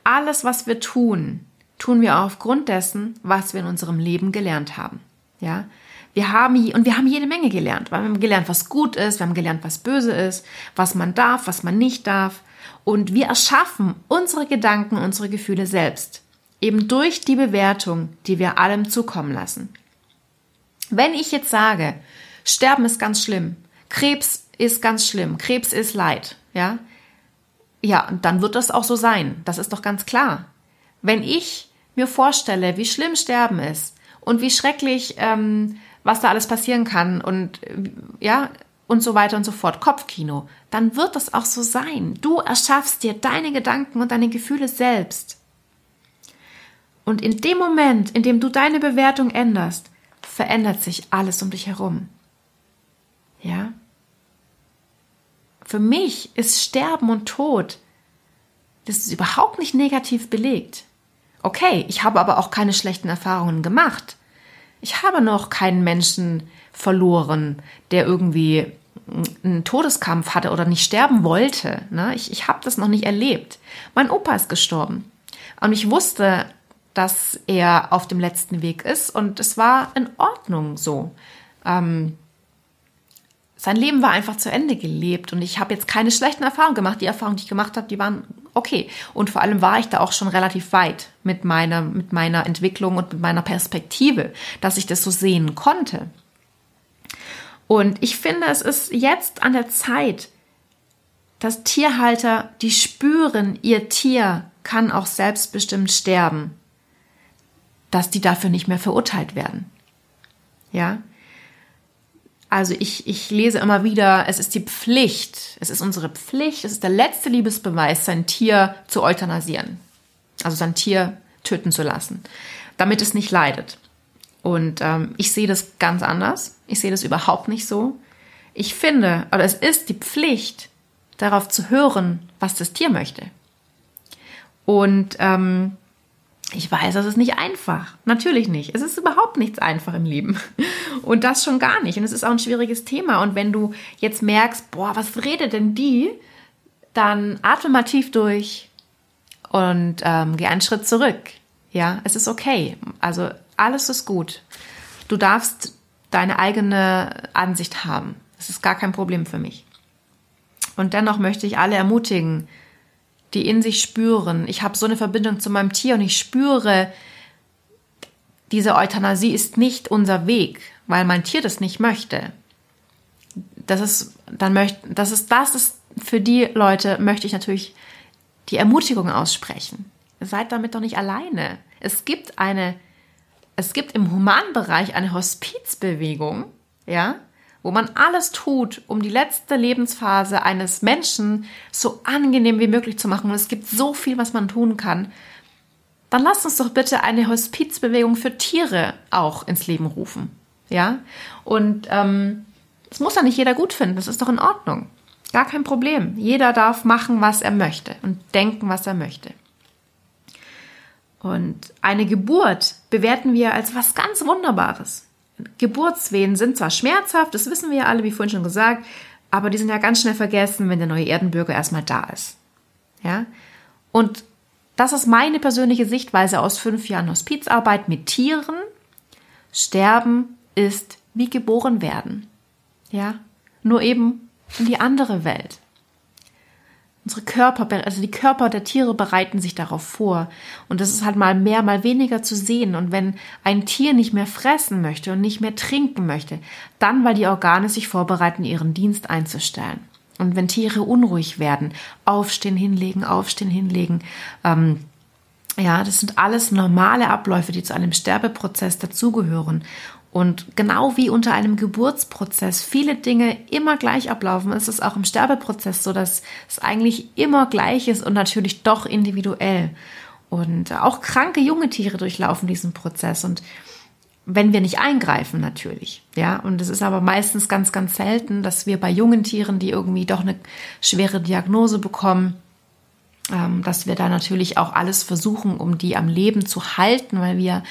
Alles, was wir tun, tun wir aufgrund dessen, was wir in unserem Leben gelernt haben, ja. Wir haben, und wir haben jede Menge gelernt. Wir haben gelernt, was gut ist, wir haben gelernt, was böse ist, was man darf, was man nicht darf. Und wir erschaffen unsere Gedanken, unsere Gefühle selbst. Eben durch die Bewertung, die wir allem zukommen lassen. Wenn ich jetzt sage, Sterben ist ganz schlimm, Krebs ist ganz schlimm, Krebs ist Leid, ja, ja, dann wird das auch so sein. Das ist doch ganz klar. Wenn ich mir vorstelle, wie schlimm Sterben ist und wie schrecklich ähm, was da alles passieren kann und ja, und so weiter und so fort, Kopfkino, dann wird das auch so sein. Du erschaffst dir deine Gedanken und deine Gefühle selbst. Und in dem Moment, in dem du deine Bewertung änderst, verändert sich alles um dich herum. Ja? Für mich ist Sterben und Tod, das ist überhaupt nicht negativ belegt. Okay, ich habe aber auch keine schlechten Erfahrungen gemacht. Ich habe noch keinen Menschen verloren, der irgendwie einen Todeskampf hatte oder nicht sterben wollte. Ne? Ich, ich habe das noch nicht erlebt. Mein Opa ist gestorben. Und ich wusste, dass er auf dem letzten Weg ist und es war in Ordnung so. Ähm, sein Leben war einfach zu Ende gelebt und ich habe jetzt keine schlechten Erfahrungen gemacht. Die Erfahrungen, die ich gemacht habe, die waren okay. Und vor allem war ich da auch schon relativ weit mit meiner, mit meiner Entwicklung und mit meiner Perspektive, dass ich das so sehen konnte. Und ich finde, es ist jetzt an der Zeit, dass Tierhalter, die spüren, ihr Tier kann auch selbstbestimmt sterben, dass die dafür nicht mehr verurteilt werden. Ja, also ich, ich lese immer wieder, es ist die Pflicht, es ist unsere Pflicht, es ist der letzte Liebesbeweis, sein Tier zu euthanasieren. Also sein Tier töten zu lassen, damit es nicht leidet. Und ähm, ich sehe das ganz anders. Ich sehe das überhaupt nicht so. Ich finde, oder es ist die Pflicht, darauf zu hören, was das Tier möchte. Und ähm, ich weiß, das ist nicht einfach. Natürlich nicht. Es ist überhaupt nichts einfach im Leben. Und das schon gar nicht. Und es ist auch ein schwieriges Thema. Und wenn du jetzt merkst, boah, was redet denn die? Dann atme mal tief durch und ähm, geh einen Schritt zurück. Ja, es ist okay. Also alles ist gut. Du darfst deine eigene Ansicht haben. Das ist gar kein Problem für mich. Und dennoch möchte ich alle ermutigen, die in sich spüren, ich habe so eine Verbindung zu meinem Tier und ich spüre, diese Euthanasie ist nicht unser Weg, weil mein Tier das nicht möchte. Das ist, dann möchte, das ist, das ist, für die Leute möchte ich natürlich die Ermutigung aussprechen. Seid damit doch nicht alleine. Es gibt eine, es gibt im Humanbereich eine Hospizbewegung, ja, wo man alles tut, um die letzte Lebensphase eines Menschen so angenehm wie möglich zu machen, und es gibt so viel, was man tun kann, dann lasst uns doch bitte eine Hospizbewegung für Tiere auch ins Leben rufen. Ja? Und ähm, das muss ja nicht jeder gut finden, das ist doch in Ordnung. Gar kein Problem. Jeder darf machen, was er möchte und denken, was er möchte. Und eine Geburt bewerten wir als was ganz Wunderbares. Geburtswehen sind zwar schmerzhaft, das wissen wir ja alle, wie vorhin schon gesagt, aber die sind ja ganz schnell vergessen, wenn der neue Erdenbürger erstmal da ist. Ja? Und das ist meine persönliche Sichtweise aus fünf Jahren Hospizarbeit mit Tieren. Sterben ist wie geboren werden. Ja? Nur eben in die andere Welt. Unsere Körper, also die Körper der Tiere bereiten sich darauf vor. Und das ist halt mal mehr, mal weniger zu sehen. Und wenn ein Tier nicht mehr fressen möchte und nicht mehr trinken möchte, dann, weil die Organe sich vorbereiten, ihren Dienst einzustellen. Und wenn Tiere unruhig werden, aufstehen, hinlegen, aufstehen, hinlegen, ähm, ja, das sind alles normale Abläufe, die zu einem Sterbeprozess dazugehören. Und genau wie unter einem Geburtsprozess viele Dinge immer gleich ablaufen, ist es auch im Sterbeprozess so, dass es eigentlich immer gleich ist und natürlich doch individuell. Und auch kranke junge Tiere durchlaufen diesen Prozess und wenn wir nicht eingreifen natürlich, ja, und es ist aber meistens ganz, ganz selten, dass wir bei jungen Tieren, die irgendwie doch eine schwere Diagnose bekommen, ähm, dass wir da natürlich auch alles versuchen, um die am Leben zu halten, weil wir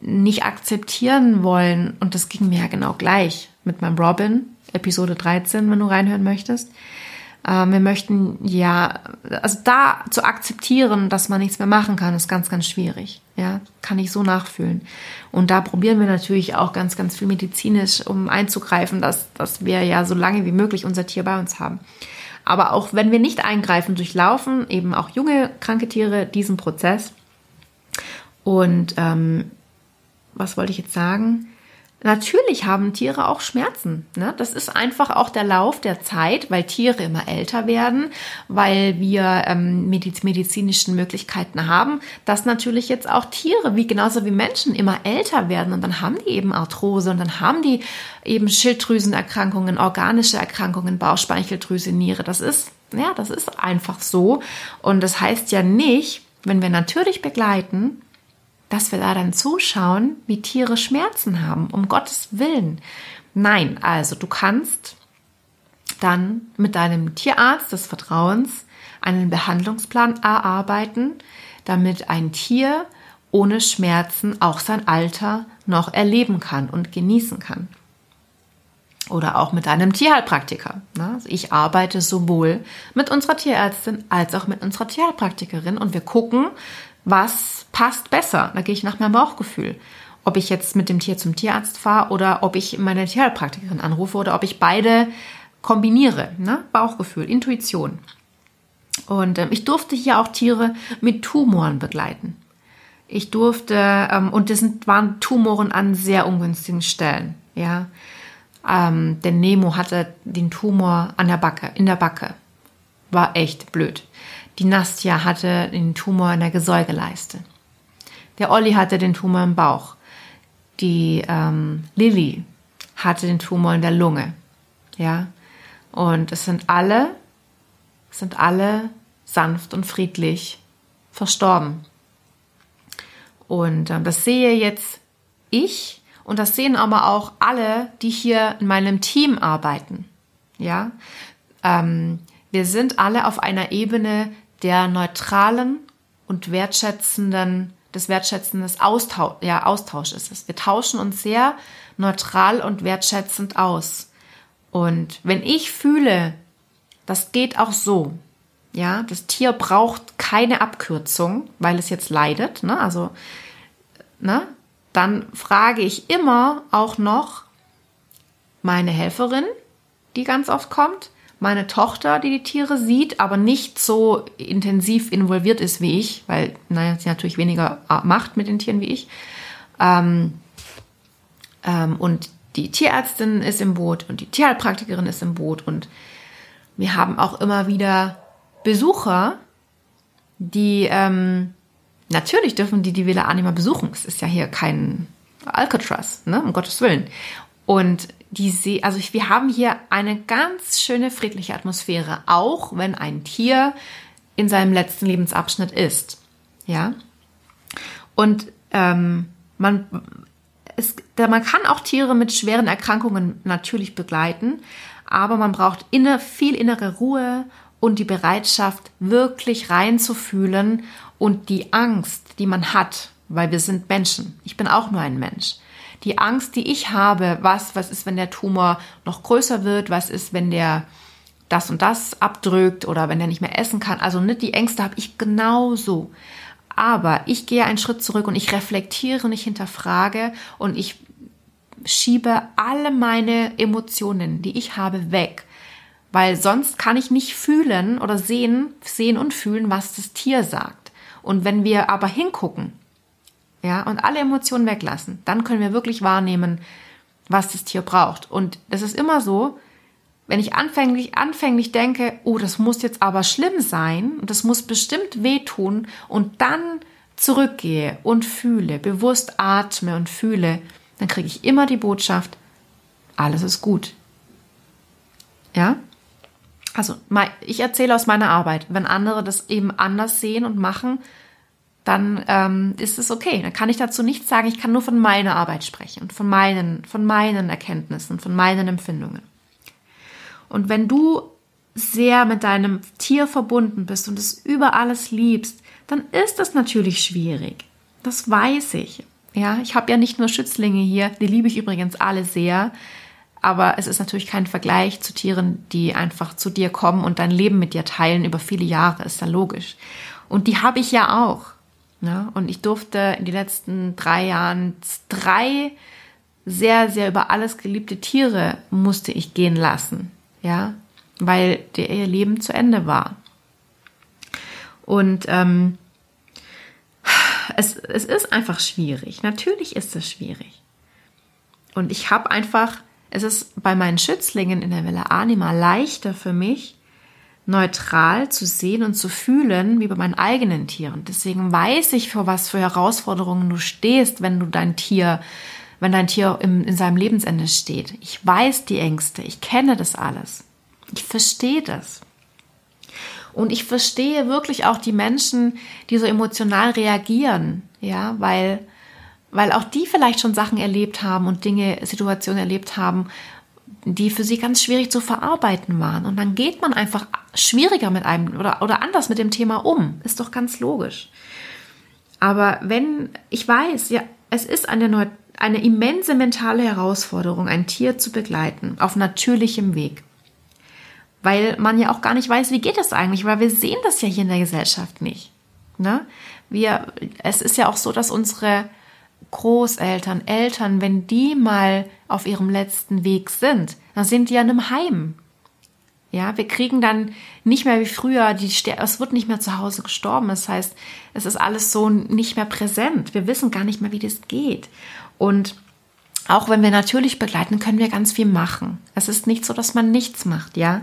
nicht akzeptieren wollen, und das ging mir ja genau gleich mit meinem Robin, Episode 13, wenn du reinhören möchtest, ähm, wir möchten ja, also da zu akzeptieren, dass man nichts mehr machen kann, ist ganz, ganz schwierig. Ja, kann ich so nachfühlen. Und da probieren wir natürlich auch ganz, ganz viel medizinisch, um einzugreifen, dass, dass wir ja so lange wie möglich unser Tier bei uns haben. Aber auch wenn wir nicht eingreifen, durchlaufen eben auch junge kranke Tiere diesen Prozess. Und ähm, was wollte ich jetzt sagen? Natürlich haben Tiere auch Schmerzen. Ne? Das ist einfach auch der Lauf der Zeit, weil Tiere immer älter werden, weil wir ähm, medizinischen Möglichkeiten haben, dass natürlich jetzt auch Tiere, wie genauso wie Menschen, immer älter werden und dann haben die eben Arthrose und dann haben die eben Schilddrüsenerkrankungen, organische Erkrankungen, Bauchspeicheldrüse, Niere. Das ist, ja, das ist einfach so. Und das heißt ja nicht, wenn wir natürlich begleiten, dass wir da dann zuschauen, wie Tiere Schmerzen haben, um Gottes Willen. Nein, also du kannst dann mit deinem Tierarzt des Vertrauens einen Behandlungsplan erarbeiten, damit ein Tier ohne Schmerzen auch sein Alter noch erleben kann und genießen kann. Oder auch mit einem Tierheilpraktiker. Ne? Also ich arbeite sowohl mit unserer Tierärztin als auch mit unserer Tierheilpraktikerin und wir gucken, was passt besser. Da gehe ich nach meinem Bauchgefühl. Ob ich jetzt mit dem Tier zum Tierarzt fahre oder ob ich meine Tierheilpraktikerin anrufe oder ob ich beide kombiniere. Ne? Bauchgefühl, Intuition. Und ähm, ich durfte hier auch Tiere mit Tumoren begleiten. Ich durfte, ähm, und das sind, waren Tumoren an sehr ungünstigen Stellen. Ja, ähm, denn Nemo hatte den Tumor an der Backe, in der Backe. War echt blöd. Die Nastja hatte den Tumor in der Gesäugeleiste. Der Olli hatte den Tumor im Bauch. Die ähm, Lilly hatte den Tumor in der Lunge. Ja. Und es sind alle, sind alle sanft und friedlich verstorben. Und äh, das sehe jetzt ich und das sehen aber auch alle, die hier in meinem Team arbeiten. Ja, ähm, wir sind alle auf einer Ebene der neutralen und wertschätzenden, des wertschätzenden Austausch, ja, Austausch ist es. Wir tauschen uns sehr neutral und wertschätzend aus. Und wenn ich fühle, das geht auch so, ja, das Tier braucht keine Abkürzung, weil es jetzt leidet, ne, also, ne, dann frage ich immer auch noch meine Helferin, die ganz oft kommt, meine Tochter, die die Tiere sieht, aber nicht so intensiv involviert ist wie ich, weil naja, sie natürlich weniger macht mit den Tieren wie ich. Ähm, ähm, und die Tierärztin ist im Boot und die Tierheilpraktikerin ist im Boot und wir haben auch immer wieder Besucher, die ähm, natürlich dürfen die die Villa Anima besuchen. Es ist ja hier kein Alcatraz, ne, um Gottes Willen. Und die See, also wir haben hier eine ganz schöne friedliche Atmosphäre, auch wenn ein Tier in seinem letzten Lebensabschnitt ist. Ja. Und ähm, man, es, man kann auch Tiere mit schweren Erkrankungen natürlich begleiten, aber man braucht inner, viel innere Ruhe und die Bereitschaft, wirklich reinzufühlen und die Angst, die man hat, weil wir sind Menschen. Ich bin auch nur ein Mensch die Angst, die ich habe, was, was ist, wenn der Tumor noch größer wird, was ist, wenn der das und das abdrückt oder wenn er nicht mehr essen kann. Also nicht die Ängste habe ich genauso. Aber ich gehe einen Schritt zurück und ich reflektiere und ich hinterfrage und ich schiebe alle meine Emotionen, die ich habe, weg. Weil sonst kann ich nicht fühlen oder sehen, sehen und fühlen, was das Tier sagt. Und wenn wir aber hingucken, ja, und alle Emotionen weglassen, dann können wir wirklich wahrnehmen, was das Tier braucht. Und es ist immer so, wenn ich anfänglich, anfänglich denke, oh, das muss jetzt aber schlimm sein und das muss bestimmt wehtun und dann zurückgehe und fühle, bewusst atme und fühle, dann kriege ich immer die Botschaft, alles ist gut. Ja? Also, ich erzähle aus meiner Arbeit. Wenn andere das eben anders sehen und machen, dann ähm, ist es okay. Dann kann ich dazu nichts sagen. Ich kann nur von meiner Arbeit sprechen von meinen, von meinen Erkenntnissen, von meinen Empfindungen. Und wenn du sehr mit deinem Tier verbunden bist und es über alles liebst, dann ist das natürlich schwierig. Das weiß ich. Ja, ich habe ja nicht nur Schützlinge hier, die liebe ich übrigens alle sehr, aber es ist natürlich kein Vergleich zu Tieren, die einfach zu dir kommen und dein Leben mit dir teilen über viele Jahre, ist ja logisch. Und die habe ich ja auch. Ja? Und ich durfte in den letzten drei Jahren drei sehr, sehr über alles geliebte Tiere musste ich gehen lassen. Ja, weil der, ihr Leben zu Ende war. Und ähm, es, es ist einfach schwierig. Natürlich ist es schwierig. Und ich habe einfach, es ist bei meinen Schützlingen in der Villa Anima leichter für mich, neutral zu sehen und zu fühlen wie bei meinen eigenen Tieren. Deswegen weiß ich, vor was für Herausforderungen du stehst, wenn du dein Tier, wenn dein Tier im, in seinem Lebensende steht. Ich weiß die Ängste, ich kenne das alles. Ich verstehe das. Und ich verstehe wirklich auch die Menschen, die so emotional reagieren, ja, weil, weil auch die vielleicht schon Sachen erlebt haben und Dinge, Situationen erlebt haben, die für sie ganz schwierig zu verarbeiten waren. Und dann geht man einfach schwieriger mit einem oder, oder anders mit dem Thema um. Ist doch ganz logisch. Aber wenn ich weiß, ja, es ist eine, eine immense mentale Herausforderung, ein Tier zu begleiten auf natürlichem Weg. Weil man ja auch gar nicht weiß, wie geht das eigentlich, weil wir sehen das ja hier in der Gesellschaft nicht. Ne? Wir, es ist ja auch so, dass unsere Großeltern, Eltern, wenn die mal auf ihrem letzten Weg sind, dann sind die ja in einem Heim. Ja, wir kriegen dann nicht mehr wie früher, die, es wird nicht mehr zu Hause gestorben. Das heißt, es ist alles so nicht mehr präsent. Wir wissen gar nicht mehr, wie das geht. Und auch wenn wir natürlich begleiten, können wir ganz viel machen. Es ist nicht so, dass man nichts macht, ja.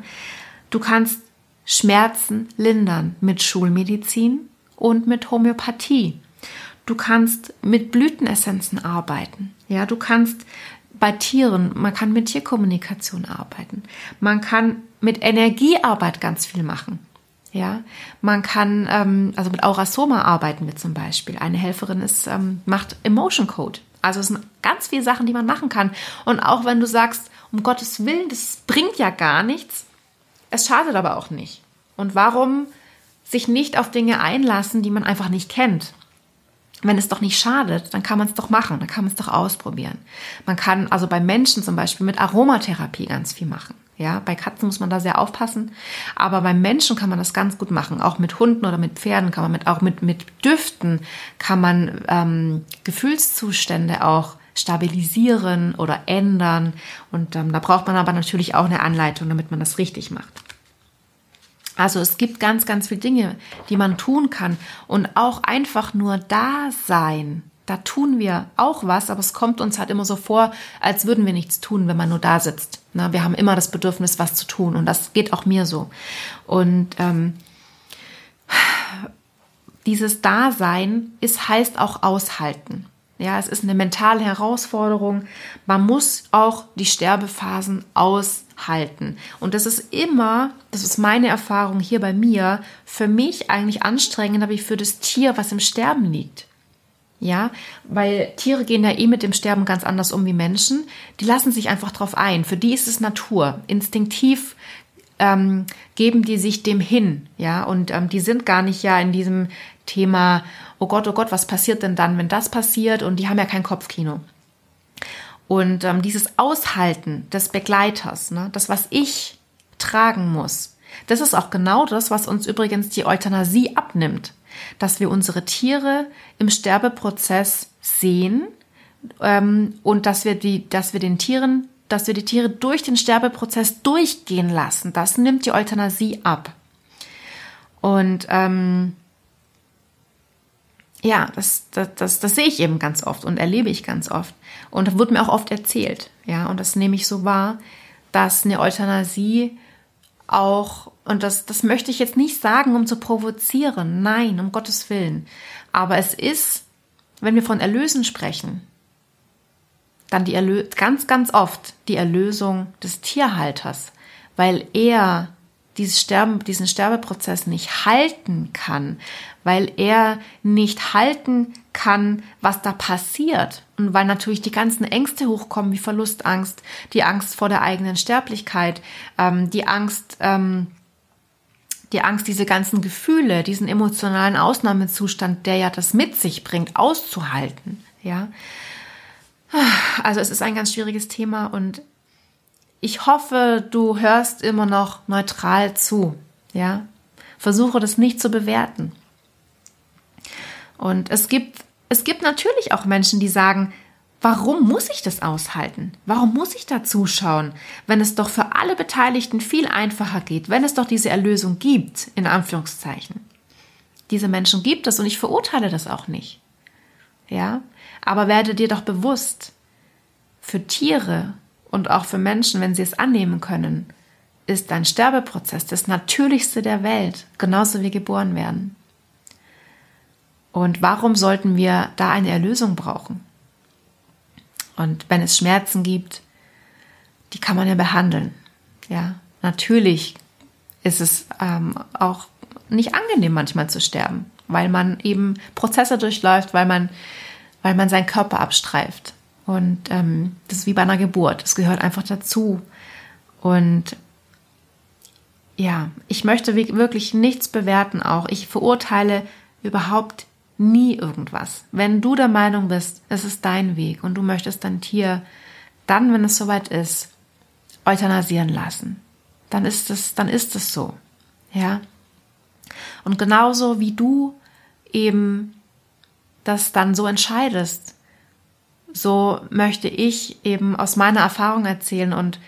Du kannst Schmerzen lindern mit Schulmedizin und mit Homöopathie. Du kannst mit Blütenessenzen arbeiten. Ja, du kannst bei Tieren, man kann mit Tierkommunikation arbeiten. Man kann mit Energiearbeit ganz viel machen. Ja, man kann, ähm, also mit Aurasoma arbeiten wir zum Beispiel. Eine Helferin ist, ähm, macht Emotion Code. Also es sind ganz viele Sachen, die man machen kann. Und auch wenn du sagst, um Gottes Willen, das bringt ja gar nichts, es schadet aber auch nicht. Und warum sich nicht auf Dinge einlassen, die man einfach nicht kennt? Wenn es doch nicht schadet, dann kann man es doch machen, dann kann man es doch ausprobieren. Man kann also bei Menschen zum Beispiel mit Aromatherapie ganz viel machen. Ja, bei Katzen muss man da sehr aufpassen, aber beim Menschen kann man das ganz gut machen. Auch mit Hunden oder mit Pferden kann man mit, auch mit, mit Düften kann man ähm, Gefühlszustände auch stabilisieren oder ändern. Und ähm, da braucht man aber natürlich auch eine Anleitung, damit man das richtig macht. Also es gibt ganz, ganz viele Dinge, die man tun kann und auch einfach nur da sein da tun wir auch was, aber es kommt uns halt immer so vor, als würden wir nichts tun, wenn man nur da sitzt. Na, wir haben immer das Bedürfnis, was zu tun und das geht auch mir so. Und ähm, dieses Dasein ist heißt auch aushalten. Ja, es ist eine mentale Herausforderung. Man muss auch die Sterbephasen aushalten. Und das ist immer, das ist meine Erfahrung hier bei mir, für mich eigentlich anstrengender wie für das Tier, was im Sterben liegt. Ja, weil Tiere gehen ja eh mit dem Sterben ganz anders um wie Menschen. Die lassen sich einfach drauf ein. Für die ist es Natur. Instinktiv ähm, geben die sich dem hin. Ja, und ähm, die sind gar nicht ja in diesem Thema, oh Gott, oh Gott, was passiert denn dann, wenn das passiert? Und die haben ja kein Kopfkino. Und ähm, dieses Aushalten des Begleiters, ne, das, was ich tragen muss, das ist auch genau das, was uns übrigens die Euthanasie abnimmt dass wir unsere Tiere im Sterbeprozess sehen ähm, und dass wir die, dass wir den Tieren, dass wir die Tiere durch den Sterbeprozess durchgehen lassen. Das nimmt die Euthanasie ab. Und ähm, ja, das, das, das, das sehe ich eben ganz oft und erlebe ich ganz oft. Und das wird mir auch oft erzählt. Ja, und das nehme ich so wahr, dass eine Euthanasie auch, und das, das möchte ich jetzt nicht sagen, um zu provozieren, nein, um Gottes Willen. Aber es ist, wenn wir von Erlösen sprechen, dann die Erlö ganz, ganz oft die Erlösung des Tierhalters, weil er dieses Sterben, diesen Sterbeprozess nicht halten kann, weil er nicht halten kann, was da passiert. Und weil natürlich die ganzen Ängste hochkommen, wie Verlustangst, die Angst vor der eigenen Sterblichkeit, ähm, die Angst, ähm, die Angst, diese ganzen Gefühle, diesen emotionalen Ausnahmezustand, der ja das mit sich bringt, auszuhalten. Ja. Also es ist ein ganz schwieriges Thema und ich hoffe, du hörst immer noch neutral zu. Ja. Versuche das nicht zu bewerten. Und es gibt, es gibt natürlich auch Menschen, die sagen, Warum muss ich das aushalten? Warum muss ich da zuschauen, wenn es doch für alle Beteiligten viel einfacher geht, wenn es doch diese Erlösung gibt, in Anführungszeichen? Diese Menschen gibt es und ich verurteile das auch nicht. Ja? Aber werde dir doch bewusst, für Tiere und auch für Menschen, wenn sie es annehmen können, ist ein Sterbeprozess das Natürlichste der Welt, genauso wie geboren werden. Und warum sollten wir da eine Erlösung brauchen? Und wenn es Schmerzen gibt, die kann man ja behandeln. Ja, natürlich ist es ähm, auch nicht angenehm manchmal zu sterben, weil man eben Prozesse durchläuft, weil man, weil man seinen Körper abstreift. Und ähm, das ist wie bei einer Geburt. Das gehört einfach dazu. Und ja, ich möchte wirklich nichts bewerten auch. Ich verurteile überhaupt nie irgendwas. Wenn du der Meinung bist, es ist dein Weg und du möchtest dein Tier dann, wenn es soweit ist, euthanasieren lassen, dann ist es, dann ist es so. Ja. Und genauso wie du eben das dann so entscheidest, so möchte ich eben aus meiner Erfahrung erzählen und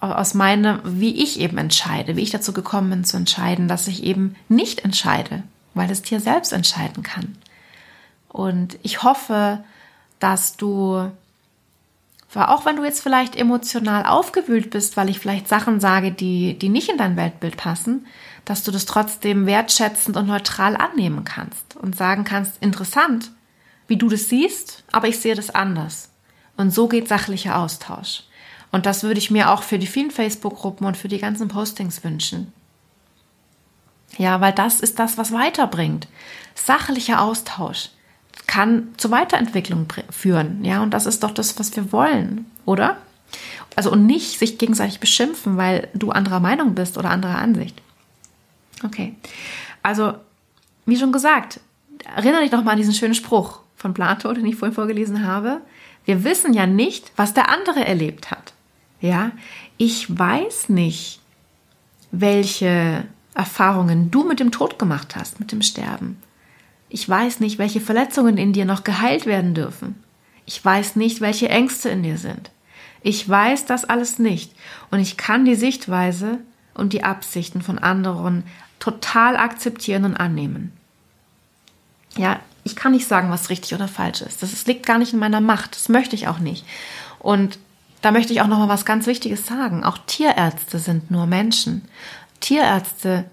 aus meiner, wie ich eben entscheide, wie ich dazu gekommen bin zu entscheiden, dass ich eben nicht entscheide, weil das Tier selbst entscheiden kann. Und ich hoffe, dass du, auch wenn du jetzt vielleicht emotional aufgewühlt bist, weil ich vielleicht Sachen sage, die, die nicht in dein Weltbild passen, dass du das trotzdem wertschätzend und neutral annehmen kannst und sagen kannst, interessant, wie du das siehst, aber ich sehe das anders. Und so geht sachlicher Austausch. Und das würde ich mir auch für die vielen Facebook-Gruppen und für die ganzen Postings wünschen. Ja, weil das ist das, was weiterbringt. Sachlicher Austausch kann zur Weiterentwicklung führen. Ja, und das ist doch das, was wir wollen, oder? Also und nicht sich gegenseitig beschimpfen, weil du anderer Meinung bist oder anderer Ansicht. Okay. Also, wie schon gesagt, erinnere dich doch mal an diesen schönen Spruch von Plato, den ich vorhin vorgelesen habe. Wir wissen ja nicht, was der andere erlebt hat. Ja, ich weiß nicht, welche Erfahrungen du mit dem Tod gemacht hast, mit dem Sterben. Ich weiß nicht, welche Verletzungen in dir noch geheilt werden dürfen. Ich weiß nicht, welche Ängste in dir sind. Ich weiß das alles nicht und ich kann die Sichtweise und die Absichten von anderen total akzeptieren und annehmen. Ja, ich kann nicht sagen, was richtig oder falsch ist. Das liegt gar nicht in meiner Macht. Das möchte ich auch nicht. Und da möchte ich auch noch mal was ganz Wichtiges sagen. Auch Tierärzte sind nur Menschen. Tierärzte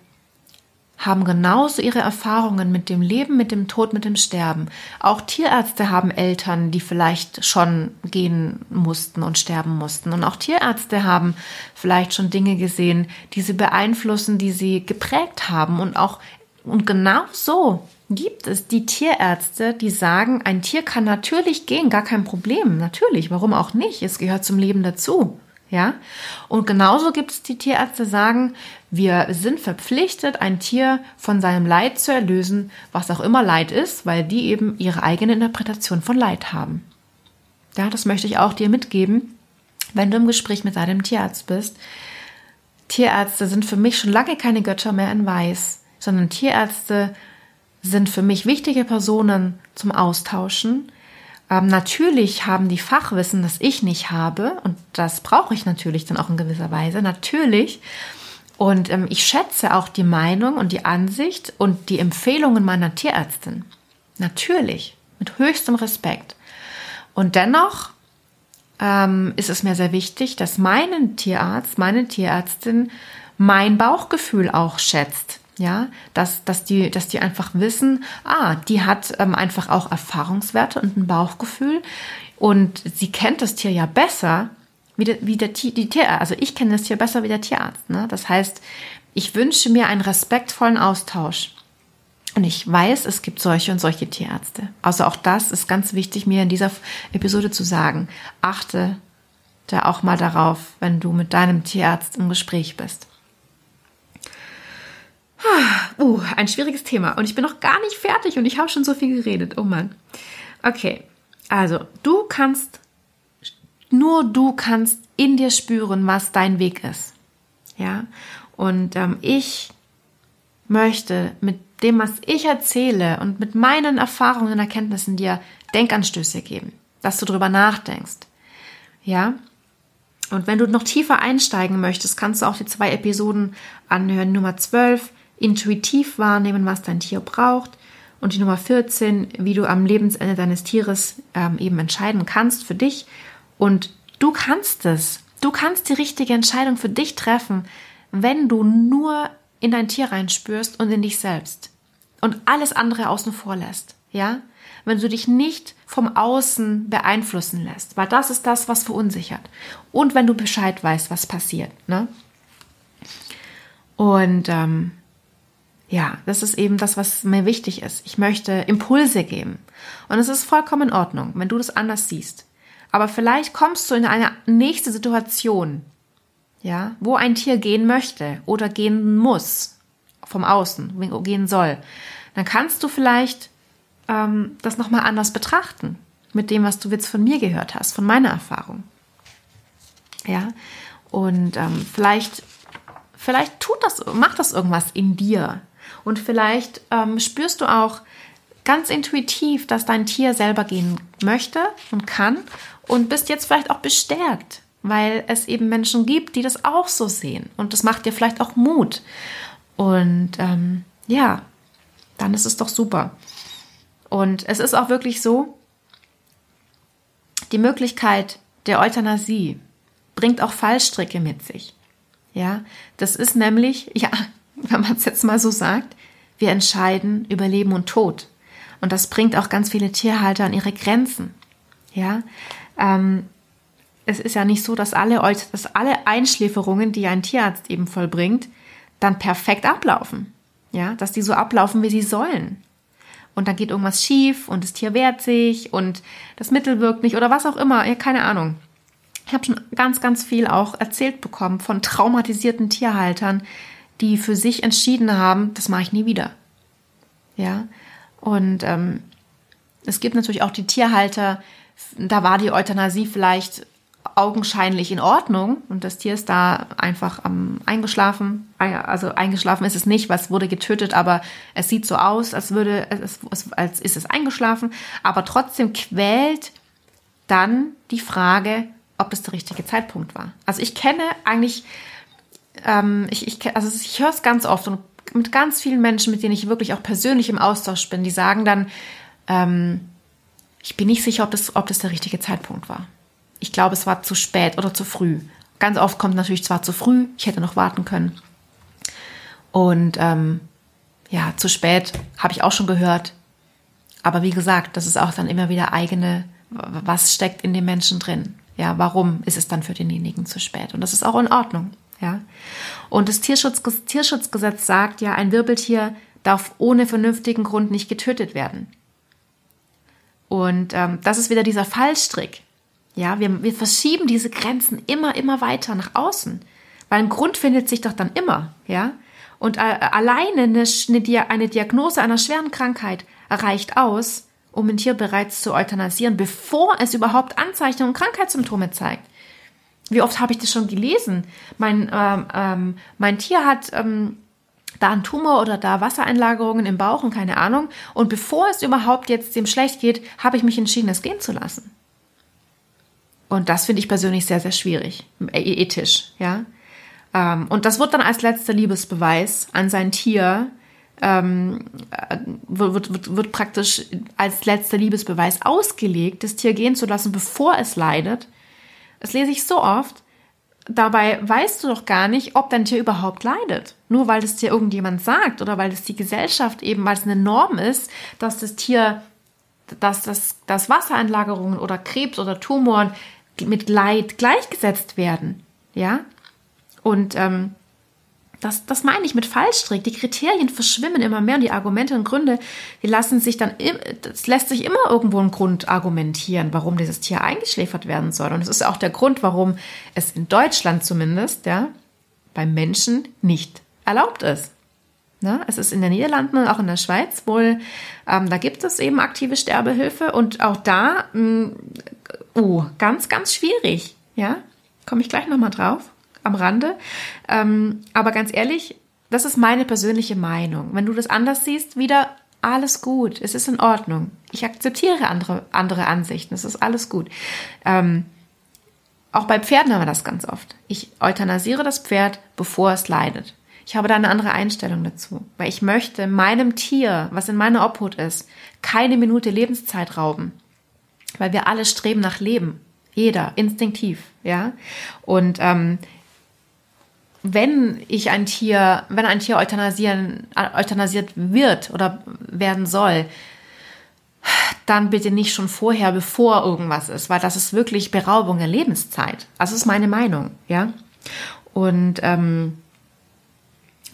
haben genauso ihre Erfahrungen mit dem Leben, mit dem Tod, mit dem Sterben. Auch Tierärzte haben Eltern, die vielleicht schon gehen mussten und sterben mussten. Und auch Tierärzte haben vielleicht schon Dinge gesehen, die sie beeinflussen, die sie geprägt haben. Und auch, und genau so gibt es die Tierärzte, die sagen, ein Tier kann natürlich gehen, gar kein Problem. Natürlich, warum auch nicht? Es gehört zum Leben dazu. Ja? Und genauso gibt es die Tierärzte, die sagen, wir sind verpflichtet, ein Tier von seinem Leid zu erlösen, was auch immer Leid ist, weil die eben ihre eigene Interpretation von Leid haben. Ja, das möchte ich auch dir mitgeben, wenn du im Gespräch mit deinem Tierarzt bist. Tierärzte sind für mich schon lange keine Götter mehr in Weiß, sondern Tierärzte sind für mich wichtige Personen zum Austauschen, ähm, natürlich haben die Fachwissen, das ich nicht habe, und das brauche ich natürlich dann auch in gewisser Weise, natürlich. Und ähm, ich schätze auch die Meinung und die Ansicht und die Empfehlungen meiner Tierärztin. Natürlich, mit höchstem Respekt. Und dennoch ähm, ist es mir sehr wichtig, dass mein Tierarzt, meine Tierärztin mein Bauchgefühl auch schätzt ja, dass, dass, die, dass die einfach wissen, ah, die hat ähm, einfach auch Erfahrungswerte und ein Bauchgefühl und sie kennt das Tier ja besser wie der, wie der die Tier, also ich kenne das Tier besser wie der Tierarzt. Ne? Das heißt, Ich wünsche mir einen respektvollen Austausch. Und ich weiß, es gibt solche und solche Tierärzte. Also auch das ist ganz wichtig, mir in dieser Episode zu sagen. Achte da auch mal darauf, wenn du mit deinem Tierarzt im Gespräch bist. Uh, ein schwieriges Thema. Und ich bin noch gar nicht fertig und ich habe schon so viel geredet. Oh Mann. Okay. Also, du kannst, nur du kannst in dir spüren, was dein Weg ist. Ja. Und ähm, ich möchte mit dem, was ich erzähle und mit meinen Erfahrungen und Erkenntnissen dir Denkanstöße geben, dass du darüber nachdenkst. Ja. Und wenn du noch tiefer einsteigen möchtest, kannst du auch die zwei Episoden anhören. Nummer 12 intuitiv wahrnehmen, was dein Tier braucht. Und die Nummer 14, wie du am Lebensende deines Tieres ähm, eben entscheiden kannst für dich. Und du kannst es. Du kannst die richtige Entscheidung für dich treffen, wenn du nur in dein Tier reinspürst und in dich selbst. Und alles andere außen vor lässt. Ja? Wenn du dich nicht vom Außen beeinflussen lässt, weil das ist das, was verunsichert. Und wenn du Bescheid weißt, was passiert. Ne? Und ähm, ja, das ist eben das, was mir wichtig ist. Ich möchte Impulse geben. Und es ist vollkommen in Ordnung, wenn du das anders siehst. Aber vielleicht kommst du in eine nächste Situation, ja, wo ein Tier gehen möchte oder gehen muss, vom Außen, gehen soll. Dann kannst du vielleicht ähm, das nochmal anders betrachten, mit dem, was du jetzt von mir gehört hast, von meiner Erfahrung. Ja, und ähm, vielleicht, vielleicht tut das, macht das irgendwas in dir, und vielleicht ähm, spürst du auch ganz intuitiv, dass dein Tier selber gehen möchte und kann und bist jetzt vielleicht auch bestärkt, weil es eben Menschen gibt, die das auch so sehen. Und das macht dir vielleicht auch Mut. Und ähm, ja, dann ist es doch super. Und es ist auch wirklich so, die Möglichkeit der Euthanasie bringt auch Fallstricke mit sich. Ja, das ist nämlich, ja, wenn man es jetzt mal so sagt, wir entscheiden über Leben und Tod. Und das bringt auch ganz viele Tierhalter an ihre Grenzen. Ja, ähm, es ist ja nicht so, dass alle, dass alle Einschläferungen, die ein Tierarzt eben vollbringt, dann perfekt ablaufen. Ja, dass die so ablaufen, wie sie sollen. Und dann geht irgendwas schief und das Tier wehrt sich und das Mittel wirkt nicht oder was auch immer. Ja, keine Ahnung. Ich habe schon ganz, ganz viel auch erzählt bekommen von traumatisierten Tierhaltern, die für sich entschieden haben, das mache ich nie wieder. Ja, und ähm, es gibt natürlich auch die Tierhalter, da war die Euthanasie vielleicht augenscheinlich in Ordnung und das Tier ist da einfach ähm, eingeschlafen. Also eingeschlafen ist es nicht, was wurde getötet, aber es sieht so aus, als würde es, als ist es eingeschlafen. Aber trotzdem quält dann die Frage, ob das der richtige Zeitpunkt war. Also ich kenne eigentlich ähm, ich, ich, also ich höre es ganz oft und mit ganz vielen Menschen, mit denen ich wirklich auch persönlich im Austausch bin, die sagen dann, ähm, ich bin nicht sicher, ob das, ob das der richtige Zeitpunkt war. Ich glaube, es war zu spät oder zu früh. Ganz oft kommt natürlich zwar zu früh, ich hätte noch warten können. Und ähm, ja, zu spät habe ich auch schon gehört. Aber wie gesagt, das ist auch dann immer wieder eigene, was steckt in dem Menschen drin. Ja, warum ist es dann für denjenigen zu spät? Und das ist auch in Ordnung. Ja? Und das Tierschutz, Tierschutzgesetz sagt ja, ein Wirbeltier darf ohne vernünftigen Grund nicht getötet werden. Und ähm, das ist wieder dieser Fallstrick. Ja, wir, wir verschieben diese Grenzen immer, immer weiter nach außen. Weil ein Grund findet sich doch dann immer, ja. Und äh, alleine eine, eine, eine Diagnose einer schweren Krankheit reicht aus, um ein Tier bereits zu euthanasieren, bevor es überhaupt Anzeichen und Krankheitssymptome zeigt. Wie oft habe ich das schon gelesen? Mein, ähm, ähm, mein Tier hat ähm, da einen Tumor oder da Wassereinlagerungen im Bauch und keine Ahnung. Und bevor es überhaupt jetzt dem schlecht geht, habe ich mich entschieden, es gehen zu lassen. Und das finde ich persönlich sehr, sehr schwierig, äh, ethisch, ja. Ähm, und das wird dann als letzter Liebesbeweis an sein Tier ähm, äh, wird, wird, wird praktisch als letzter Liebesbeweis ausgelegt, das Tier gehen zu lassen, bevor es leidet das lese ich so oft. Dabei weißt du doch gar nicht, ob dein Tier überhaupt leidet. Nur weil es dir irgendjemand sagt oder weil es die Gesellschaft eben, weil es eine Norm ist, dass das Tier, dass das, dass Wassereinlagerungen oder Krebs oder Tumoren mit Leid gleichgesetzt werden. Ja? Und ähm, das, das meine ich mit Fallstrick. Die Kriterien verschwimmen immer mehr und die Argumente und Gründe, die lassen sich dann, das lässt sich immer irgendwo ein Grund argumentieren, warum dieses Tier eingeschläfert werden soll. Und es ist auch der Grund, warum es in Deutschland zumindest, ja, beim Menschen nicht erlaubt ist. Ne? Es ist in den Niederlanden und auch in der Schweiz wohl, ähm, da gibt es eben aktive Sterbehilfe und auch da, mh, mm, oh, ganz, ganz schwierig. Ja, komme ich gleich nochmal drauf am Rande. Ähm, aber ganz ehrlich, das ist meine persönliche Meinung. Wenn du das anders siehst, wieder alles gut. Es ist in Ordnung. Ich akzeptiere andere, andere Ansichten. Es ist alles gut. Ähm, auch bei Pferden haben wir das ganz oft. Ich euthanasiere das Pferd, bevor es leidet. Ich habe da eine andere Einstellung dazu, weil ich möchte meinem Tier, was in meiner Obhut ist, keine Minute Lebenszeit rauben, weil wir alle streben nach Leben, jeder instinktiv, ja. Und ähm, wenn ich ein Tier, wenn ein Tier euthanasieren, euthanasiert wird oder werden soll, dann bitte nicht schon vorher, bevor irgendwas ist, weil das ist wirklich Beraubung der Lebenszeit. Das ist meine Meinung, ja. Und ähm,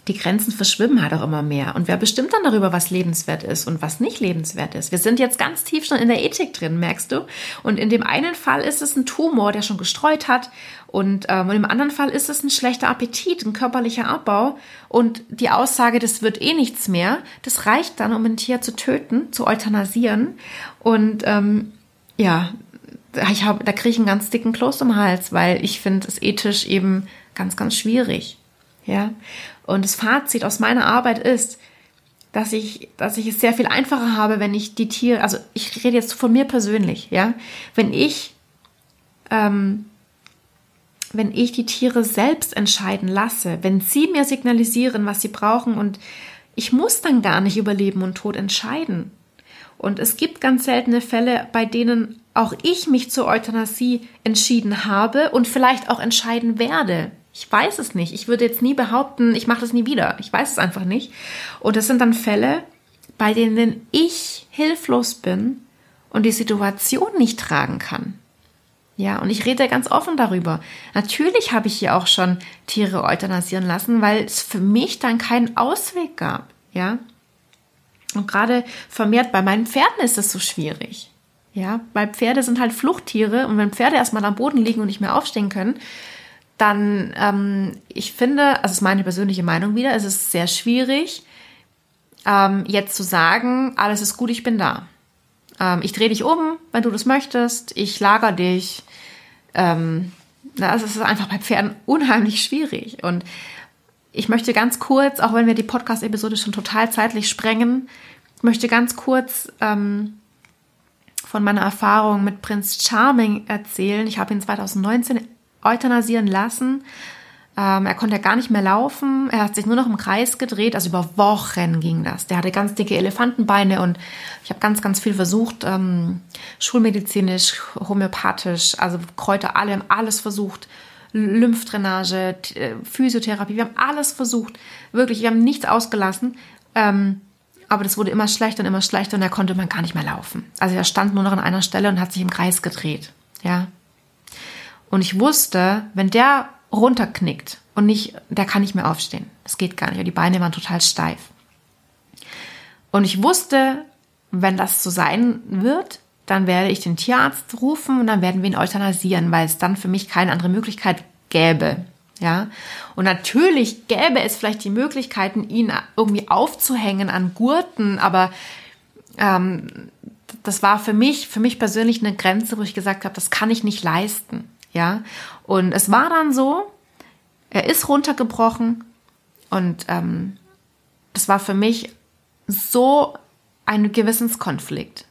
die Grenzen verschwimmen halt auch immer mehr. Und wer bestimmt dann darüber, was lebenswert ist und was nicht lebenswert ist? Wir sind jetzt ganz tief schon in der Ethik drin, merkst du? Und in dem einen Fall ist es ein Tumor, der schon gestreut hat. Und ähm, im anderen Fall ist es ein schlechter Appetit, ein körperlicher Abbau. Und die Aussage, das wird eh nichts mehr, das reicht dann, um ein Tier zu töten, zu euthanasieren. Und ähm, ja, ich hab, da kriege ich einen ganz dicken Kloß im Hals, weil ich finde es ethisch eben ganz, ganz schwierig. Ja. Und das Fazit aus meiner Arbeit ist, dass ich, dass ich es sehr viel einfacher habe, wenn ich die Tiere, also ich rede jetzt von mir persönlich, ja, wenn ich, ähm, wenn ich die Tiere selbst entscheiden lasse, wenn sie mir signalisieren, was sie brauchen und ich muss dann gar nicht über Leben und Tod entscheiden. Und es gibt ganz seltene Fälle, bei denen auch ich mich zur Euthanasie entschieden habe und vielleicht auch entscheiden werde. Ich weiß es nicht. Ich würde jetzt nie behaupten, ich mache das nie wieder. Ich weiß es einfach nicht. Und das sind dann Fälle, bei denen ich hilflos bin und die Situation nicht tragen kann. Ja, und ich rede ganz offen darüber. Natürlich habe ich hier auch schon Tiere euthanasieren lassen, weil es für mich dann keinen Ausweg gab. Ja. Und gerade vermehrt bei meinen Pferden ist es so schwierig. Ja, weil Pferde sind halt Fluchttiere und wenn Pferde erstmal am Boden liegen und nicht mehr aufstehen können, dann, ähm, ich finde, also ist meine persönliche Meinung wieder, es ist sehr schwierig, ähm, jetzt zu sagen, alles ist gut, ich bin da. Ähm, ich drehe dich um, wenn du das möchtest, ich lager dich. Ähm, das ist einfach bei Pferden unheimlich schwierig. Und ich möchte ganz kurz, auch wenn wir die Podcast-Episode schon total zeitlich sprengen, möchte ganz kurz ähm, von meiner Erfahrung mit Prinz Charming erzählen. Ich habe ihn 2019 euthanasieren lassen. Ähm, er konnte ja gar nicht mehr laufen. Er hat sich nur noch im Kreis gedreht. Also über Wochen ging das. Der hatte ganz dicke Elefantenbeine und ich habe ganz, ganz viel versucht. Ähm, schulmedizinisch, homöopathisch, also Kräuter, alle haben alles versucht. Lymphdrainage, äh, Physiotherapie, wir haben alles versucht. Wirklich, wir haben nichts ausgelassen. Ähm, aber das wurde immer schlechter und immer schlechter und er konnte man gar nicht mehr laufen. Also er stand nur noch an einer Stelle und hat sich im Kreis gedreht. Ja, und ich wusste, wenn der runterknickt und nicht, der kann nicht mehr aufstehen. Das geht gar nicht. Die Beine waren total steif. Und ich wusste, wenn das so sein wird, dann werde ich den Tierarzt rufen und dann werden wir ihn euthanasieren, weil es dann für mich keine andere Möglichkeit gäbe. Ja. Und natürlich gäbe es vielleicht die Möglichkeiten, ihn irgendwie aufzuhängen an Gurten, aber ähm, das war für mich, für mich persönlich eine Grenze, wo ich gesagt habe, das kann ich nicht leisten. Ja, und es war dann so, er ist runtergebrochen und ähm, das war für mich so ein Gewissenskonflikt.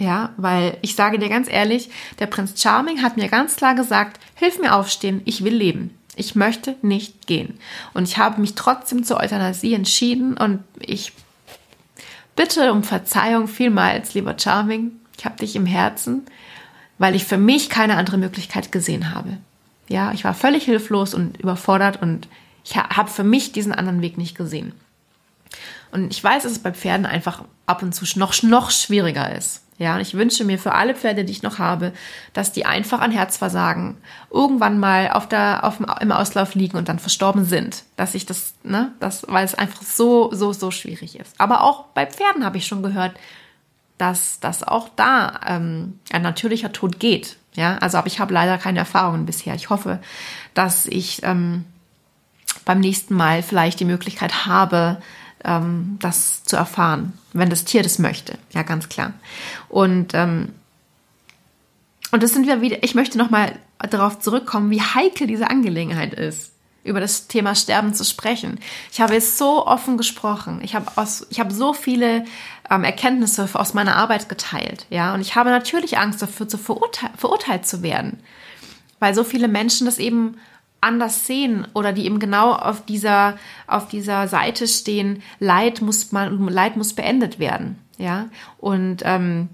Ja, weil ich sage dir ganz ehrlich, der Prinz Charming hat mir ganz klar gesagt, hilf mir aufstehen, ich will leben. Ich möchte nicht gehen. Und ich habe mich trotzdem zur Euthanasie entschieden und ich bitte um Verzeihung vielmals, lieber Charming. Ich habe dich im Herzen weil ich für mich keine andere Möglichkeit gesehen habe. Ja, ich war völlig hilflos und überfordert und ich habe für mich diesen anderen Weg nicht gesehen. Und ich weiß, dass es bei Pferden einfach ab und zu noch, noch schwieriger ist. Ja, und ich wünsche mir für alle Pferde, die ich noch habe, dass die einfach an Herzversagen irgendwann mal auf der, auf dem, im Auslauf liegen und dann verstorben sind. Dass ich das, ne, das, weil es einfach so, so, so schwierig ist. Aber auch bei Pferden habe ich schon gehört, dass, dass auch da ähm, ein natürlicher Tod geht. Ja, also aber ich habe leider keine Erfahrungen bisher. Ich hoffe, dass ich ähm, beim nächsten Mal vielleicht die Möglichkeit habe, ähm, das zu erfahren, wenn das Tier das möchte. Ja, ganz klar. Und ähm, und das sind wir wieder. Ich möchte noch mal darauf zurückkommen, wie heikel diese Angelegenheit ist, über das Thema Sterben zu sprechen. Ich habe jetzt so offen gesprochen. Ich habe aus, ich habe so viele ähm, Erkenntnisse aus meiner Arbeit geteilt, ja. Und ich habe natürlich Angst dafür, zu verurteil verurteilt zu werden, weil so viele Menschen das eben anders sehen oder die eben genau auf dieser, auf dieser Seite stehen, Leid muss man, Leid muss beendet werden. Ja. Und ähm,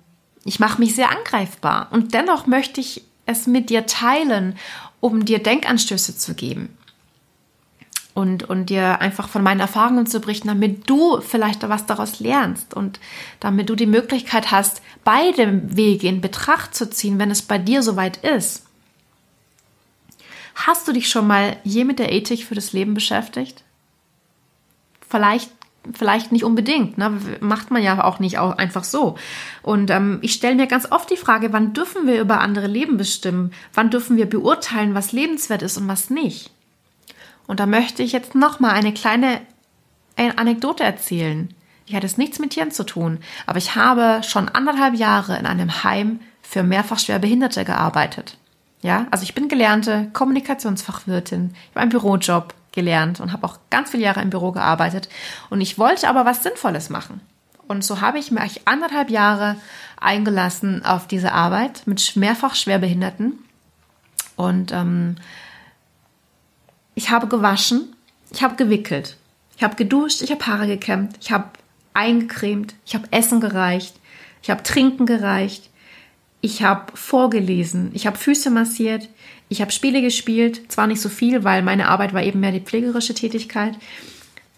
ich mache mich sehr angreifbar. Und dennoch möchte ich es mit dir teilen, um dir Denkanstöße zu geben. Und, und dir einfach von meinen Erfahrungen zu berichten, damit du vielleicht was daraus lernst und damit du die Möglichkeit hast, beide Wege in Betracht zu ziehen, wenn es bei dir soweit ist. Hast du dich schon mal je mit der Ethik für das Leben beschäftigt? Vielleicht, vielleicht nicht unbedingt, ne? macht man ja auch nicht auch einfach so. Und ähm, ich stelle mir ganz oft die Frage, wann dürfen wir über andere Leben bestimmen? Wann dürfen wir beurteilen, was lebenswert ist und was nicht? Und da möchte ich jetzt noch mal eine kleine Anekdote erzählen. Die hat jetzt nichts mit Tieren zu tun, aber ich habe schon anderthalb Jahre in einem Heim für mehrfach schwerbehinderte gearbeitet. Ja, also ich bin gelernte Kommunikationsfachwirtin. Ich habe einen Bürojob gelernt und habe auch ganz viele Jahre im Büro gearbeitet. Und ich wollte aber was Sinnvolles machen. Und so habe ich mich anderthalb Jahre eingelassen auf diese Arbeit mit mehrfach Schwerbehinderten. Und ähm, ich habe gewaschen, ich habe gewickelt, ich habe geduscht, ich habe Haare gekämmt, ich habe eingecremt, ich habe Essen gereicht, ich habe Trinken gereicht, ich habe vorgelesen, ich habe Füße massiert, ich habe Spiele gespielt, zwar nicht so viel, weil meine Arbeit war eben mehr die pflegerische Tätigkeit,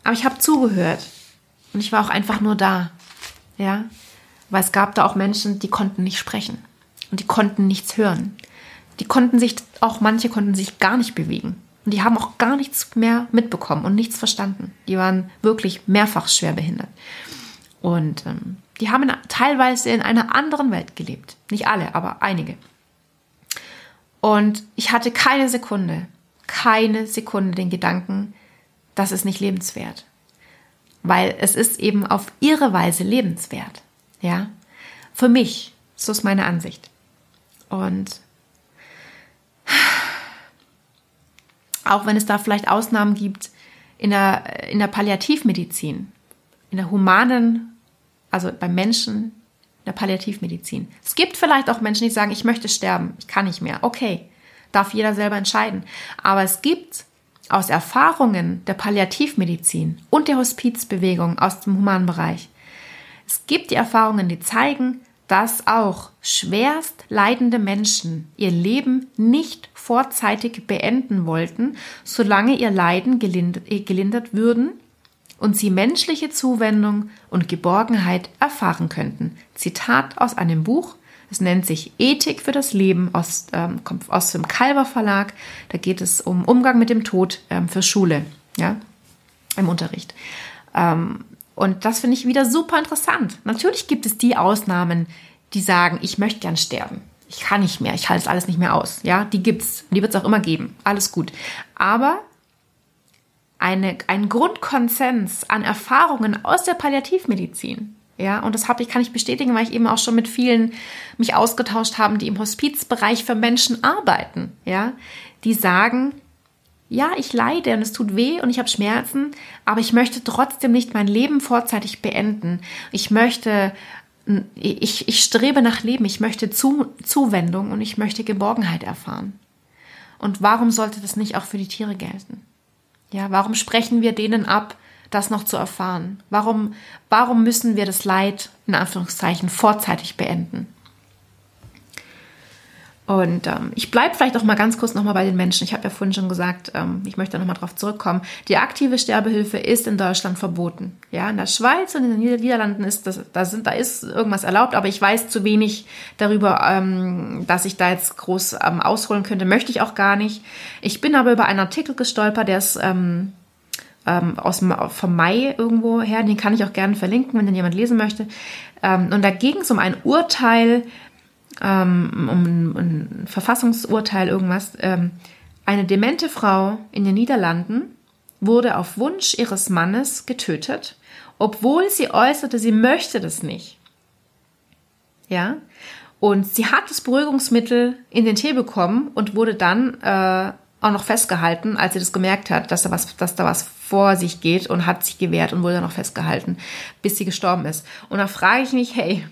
aber ich habe zugehört und ich war auch einfach nur da, ja, weil es gab da auch Menschen, die konnten nicht sprechen und die konnten nichts hören, die konnten sich auch manche konnten sich gar nicht bewegen und die haben auch gar nichts mehr mitbekommen und nichts verstanden. Die waren wirklich mehrfach schwer behindert und ähm, die haben teilweise in einer anderen Welt gelebt. Nicht alle, aber einige. Und ich hatte keine Sekunde, keine Sekunde den Gedanken, das ist nicht lebenswert. Weil es ist eben auf ihre Weise lebenswert. Ja. Für mich, so ist meine Ansicht. Und auch wenn es da vielleicht Ausnahmen gibt in der, in der Palliativmedizin, in der humanen also beim Menschen der Palliativmedizin. Es gibt vielleicht auch Menschen, die sagen, ich möchte sterben, ich kann nicht mehr. Okay, darf jeder selber entscheiden. Aber es gibt aus Erfahrungen der Palliativmedizin und der Hospizbewegung aus dem humanen Bereich, es gibt die Erfahrungen, die zeigen, dass auch schwerst leidende Menschen ihr Leben nicht vorzeitig beenden wollten, solange ihr Leiden gelindert, gelindert würden und sie menschliche Zuwendung und Geborgenheit erfahren könnten. Zitat aus einem Buch. Es nennt sich Ethik für das Leben aus, ähm, kommt aus dem Kalber Verlag. Da geht es um Umgang mit dem Tod ähm, für Schule, ja, im Unterricht. Ähm, und das finde ich wieder super interessant. Natürlich gibt es die Ausnahmen, die sagen, ich möchte gern sterben. Ich kann nicht mehr, ich halte es alles nicht mehr aus. Ja, die gibt's. Die wird es auch immer geben. Alles gut. Aber eine, einen Grundkonsens an Erfahrungen aus der Palliativmedizin. Ja, und das ich, kann ich bestätigen, weil ich eben auch schon mit vielen mich ausgetauscht habe, die im Hospizbereich für Menschen arbeiten. Ja, die sagen, ja, ich leide und es tut weh und ich habe Schmerzen, aber ich möchte trotzdem nicht mein Leben vorzeitig beenden. Ich möchte, ich, ich strebe nach Leben, ich möchte Zu, Zuwendung und ich möchte Geborgenheit erfahren. Und warum sollte das nicht auch für die Tiere gelten? Ja, warum sprechen wir denen ab, das noch zu erfahren? Warum, warum müssen wir das Leid in Anführungszeichen vorzeitig beenden? Und ähm, ich bleibe vielleicht auch mal ganz kurz nochmal bei den Menschen. Ich habe ja vorhin schon gesagt, ähm, ich möchte nochmal darauf zurückkommen. Die aktive Sterbehilfe ist in Deutschland verboten. Ja, in der Schweiz und in den Niederlanden ist das, da, sind, da ist irgendwas erlaubt, aber ich weiß zu wenig darüber, ähm, dass ich da jetzt groß ähm, ausholen könnte. Möchte ich auch gar nicht. Ich bin aber über einen Artikel gestolpert, der ist ähm, ähm, aus vom Mai irgendwo her. Den kann ich auch gerne verlinken, wenn den jemand lesen möchte. Ähm, und da ging es um ein Urteil ähm, um ein, ein, Verfassungsurteil, irgendwas. Ähm, eine demente Frau in den Niederlanden wurde auf Wunsch ihres Mannes getötet, obwohl sie äußerte, sie möchte das nicht. Ja, und sie hat das Beruhigungsmittel in den Tee bekommen und wurde dann äh, auch noch festgehalten, als sie das gemerkt hat, dass da was, dass da was vor sich geht und hat sich gewehrt und wurde dann noch festgehalten, bis sie gestorben ist. Und da frage ich mich, hey,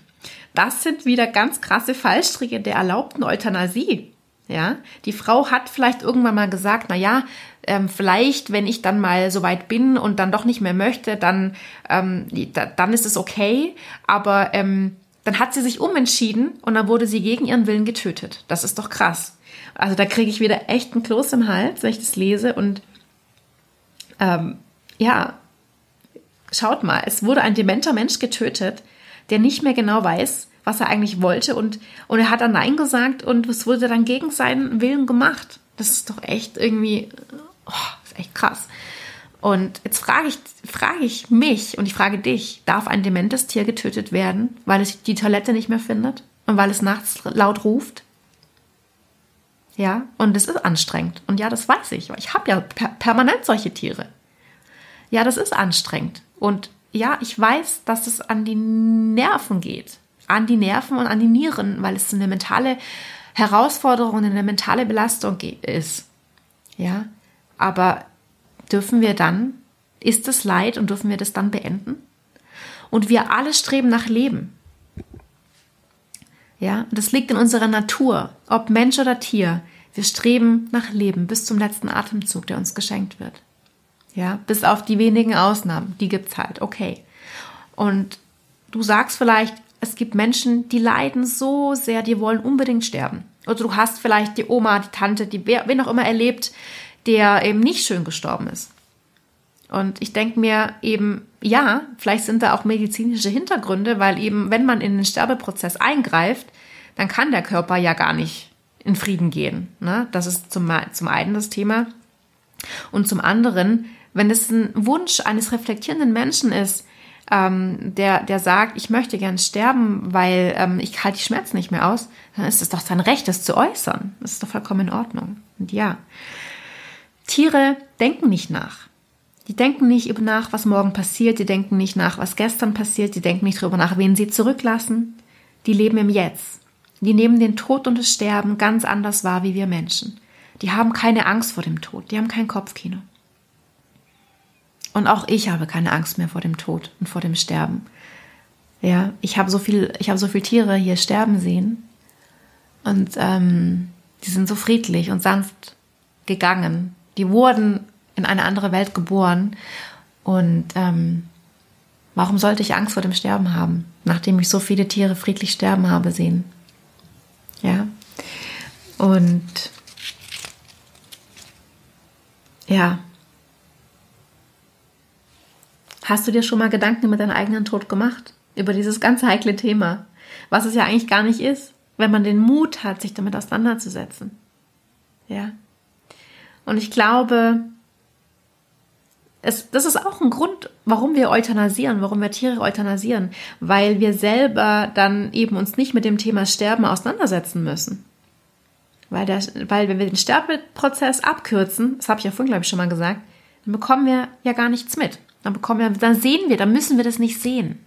das sind wieder ganz krasse Fallstricke der erlaubten Euthanasie. Ja, die Frau hat vielleicht irgendwann mal gesagt, na ja, ähm, vielleicht, wenn ich dann mal so weit bin und dann doch nicht mehr möchte, dann, ähm, da, dann ist es okay. Aber ähm, dann hat sie sich umentschieden und dann wurde sie gegen ihren Willen getötet. Das ist doch krass. Also da kriege ich wieder echt einen Kloß im Hals, wenn ich das lese. Und ähm, ja, schaut mal, es wurde ein dementer Mensch getötet, der nicht mehr genau weiß, was er eigentlich wollte und, und er hat dann Nein gesagt und es wurde dann gegen seinen Willen gemacht. Das ist doch echt irgendwie, oh, ist echt krass. Und jetzt frage ich, frage ich mich und ich frage dich, darf ein dementes Tier getötet werden, weil es die Toilette nicht mehr findet und weil es nachts laut ruft? Ja, und es ist anstrengend. Und ja, das weiß ich, weil ich habe ja per permanent solche Tiere. Ja, das ist anstrengend. Und ja, ich weiß, dass es an die Nerven geht. An die Nerven und an die Nieren, weil es eine mentale Herausforderung, eine mentale Belastung ist. Ja, aber dürfen wir dann, ist es Leid und dürfen wir das dann beenden? Und wir alle streben nach Leben. Ja, das liegt in unserer Natur, ob Mensch oder Tier. Wir streben nach Leben bis zum letzten Atemzug, der uns geschenkt wird. Ja, bis auf die wenigen Ausnahmen, die gibt's halt, okay. Und du sagst vielleicht, es gibt Menschen, die leiden so sehr, die wollen unbedingt sterben. Oder du hast vielleicht die Oma, die Tante, die wen auch immer erlebt, der eben nicht schön gestorben ist. Und ich denke mir eben, ja, vielleicht sind da auch medizinische Hintergründe, weil eben, wenn man in den Sterbeprozess eingreift, dann kann der Körper ja gar nicht in Frieden gehen. Ne? Das ist zum, zum einen das Thema. Und zum anderen wenn es ein Wunsch eines reflektierenden Menschen ist, ähm, der, der sagt, ich möchte gern sterben, weil ähm, ich halte die Schmerzen nicht mehr aus, dann ist es doch sein Recht, das zu äußern. Das ist doch vollkommen in Ordnung. Und ja, Tiere denken nicht nach. Die denken nicht nach, was morgen passiert, die denken nicht nach, was gestern passiert, die denken nicht darüber nach, wen sie zurücklassen. Die leben im Jetzt. Die nehmen den Tod und das Sterben ganz anders wahr wie wir Menschen. Die haben keine Angst vor dem Tod, die haben kein Kopfkino. Und auch ich habe keine Angst mehr vor dem Tod und vor dem Sterben. Ja, ich habe so viel, ich habe so viele Tiere hier sterben sehen und ähm, die sind so friedlich und sanft gegangen. Die wurden in eine andere Welt geboren und ähm, warum sollte ich Angst vor dem Sterben haben, nachdem ich so viele Tiere friedlich sterben habe sehen? Ja, und ja, Hast du dir schon mal Gedanken über deinen eigenen Tod gemacht? Über dieses ganz heikle Thema? Was es ja eigentlich gar nicht ist, wenn man den Mut hat, sich damit auseinanderzusetzen. Ja. Und ich glaube, es, das ist auch ein Grund, warum wir euthanasieren, warum wir Tiere euthanasieren, weil wir selber dann eben uns nicht mit dem Thema Sterben auseinandersetzen müssen. Weil, der, weil wenn wir den Sterbeprozess abkürzen, das habe ich ja vorhin, glaube ich, schon mal gesagt, dann bekommen wir ja gar nichts mit. Dann bekommen wir, dann sehen wir, dann müssen wir das nicht sehen.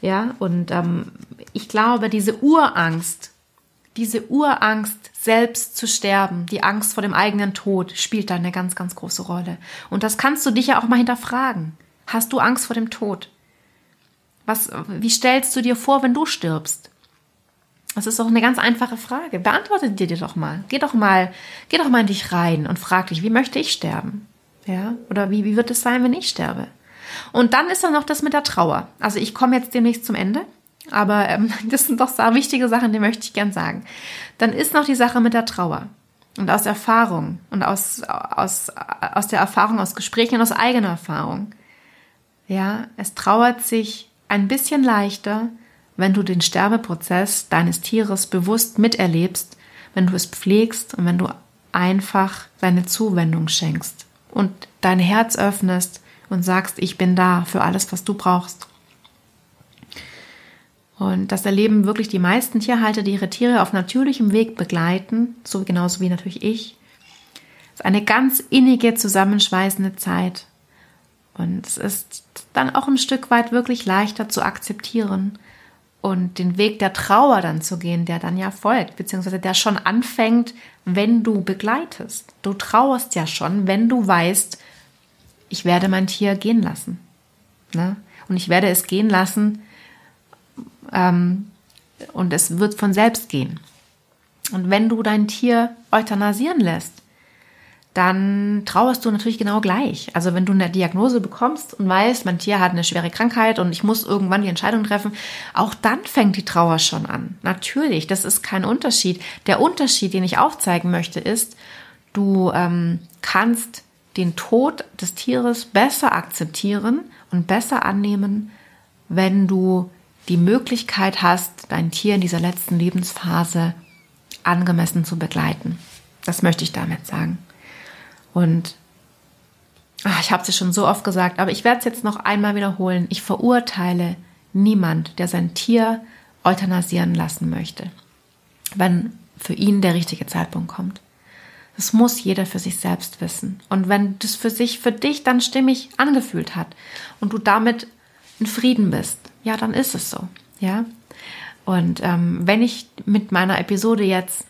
Ja, und ähm, ich glaube, diese Urangst, diese Urangst, selbst zu sterben, die Angst vor dem eigenen Tod, spielt da eine ganz, ganz große Rolle. Und das kannst du dich ja auch mal hinterfragen. Hast du Angst vor dem Tod? Was, wie stellst du dir vor, wenn du stirbst? Das ist doch eine ganz einfache Frage. Beantworte dir die doch mal. Geh doch mal, geh doch mal in dich rein und frag dich, wie möchte ich sterben? Ja, oder wie, wie wird es sein, wenn ich sterbe? Und dann ist da noch das mit der Trauer. Also ich komme jetzt demnächst zum Ende Aber ähm, das sind doch sehr wichtige Sachen, die möchte ich gern sagen. Dann ist noch die Sache mit der Trauer. Und aus Erfahrung und aus, aus, aus der Erfahrung, aus Gesprächen und aus eigener Erfahrung. Ja, es trauert sich ein bisschen leichter, wenn du den Sterbeprozess deines Tieres bewusst miterlebst, wenn du es pflegst und wenn du einfach deine Zuwendung schenkst und dein Herz öffnest und sagst, ich bin da für alles, was du brauchst. Und das erleben wirklich die meisten Tierhalter, die ihre Tiere auf natürlichem Weg begleiten, so genauso wie natürlich ich. Es ist eine ganz innige, zusammenschweißende Zeit. Und es ist dann auch ein Stück weit wirklich leichter zu akzeptieren und den Weg der Trauer dann zu gehen, der dann ja folgt, beziehungsweise der schon anfängt, wenn du begleitest. Du trauerst ja schon, wenn du weißt, ich werde mein Tier gehen lassen. Ne? Und ich werde es gehen lassen, ähm, und es wird von selbst gehen. Und wenn du dein Tier euthanasieren lässt, dann trauerst du natürlich genau gleich. Also wenn du eine Diagnose bekommst und weißt, mein Tier hat eine schwere Krankheit und ich muss irgendwann die Entscheidung treffen, auch dann fängt die Trauer schon an. Natürlich, das ist kein Unterschied. Der Unterschied, den ich aufzeigen möchte, ist, du ähm, kannst den Tod des Tieres besser akzeptieren und besser annehmen, wenn du die Möglichkeit hast, dein Tier in dieser letzten Lebensphase angemessen zu begleiten. Das möchte ich damit sagen. Und ach, ich habe es schon so oft gesagt, aber ich werde es jetzt noch einmal wiederholen. Ich verurteile niemand, der sein Tier euthanasieren lassen möchte, wenn für ihn der richtige Zeitpunkt kommt. Das muss jeder für sich selbst wissen. Und wenn das für sich, für dich dann stimmig angefühlt hat und du damit in Frieden bist, ja, dann ist es so, ja. Und ähm, wenn ich mit meiner Episode jetzt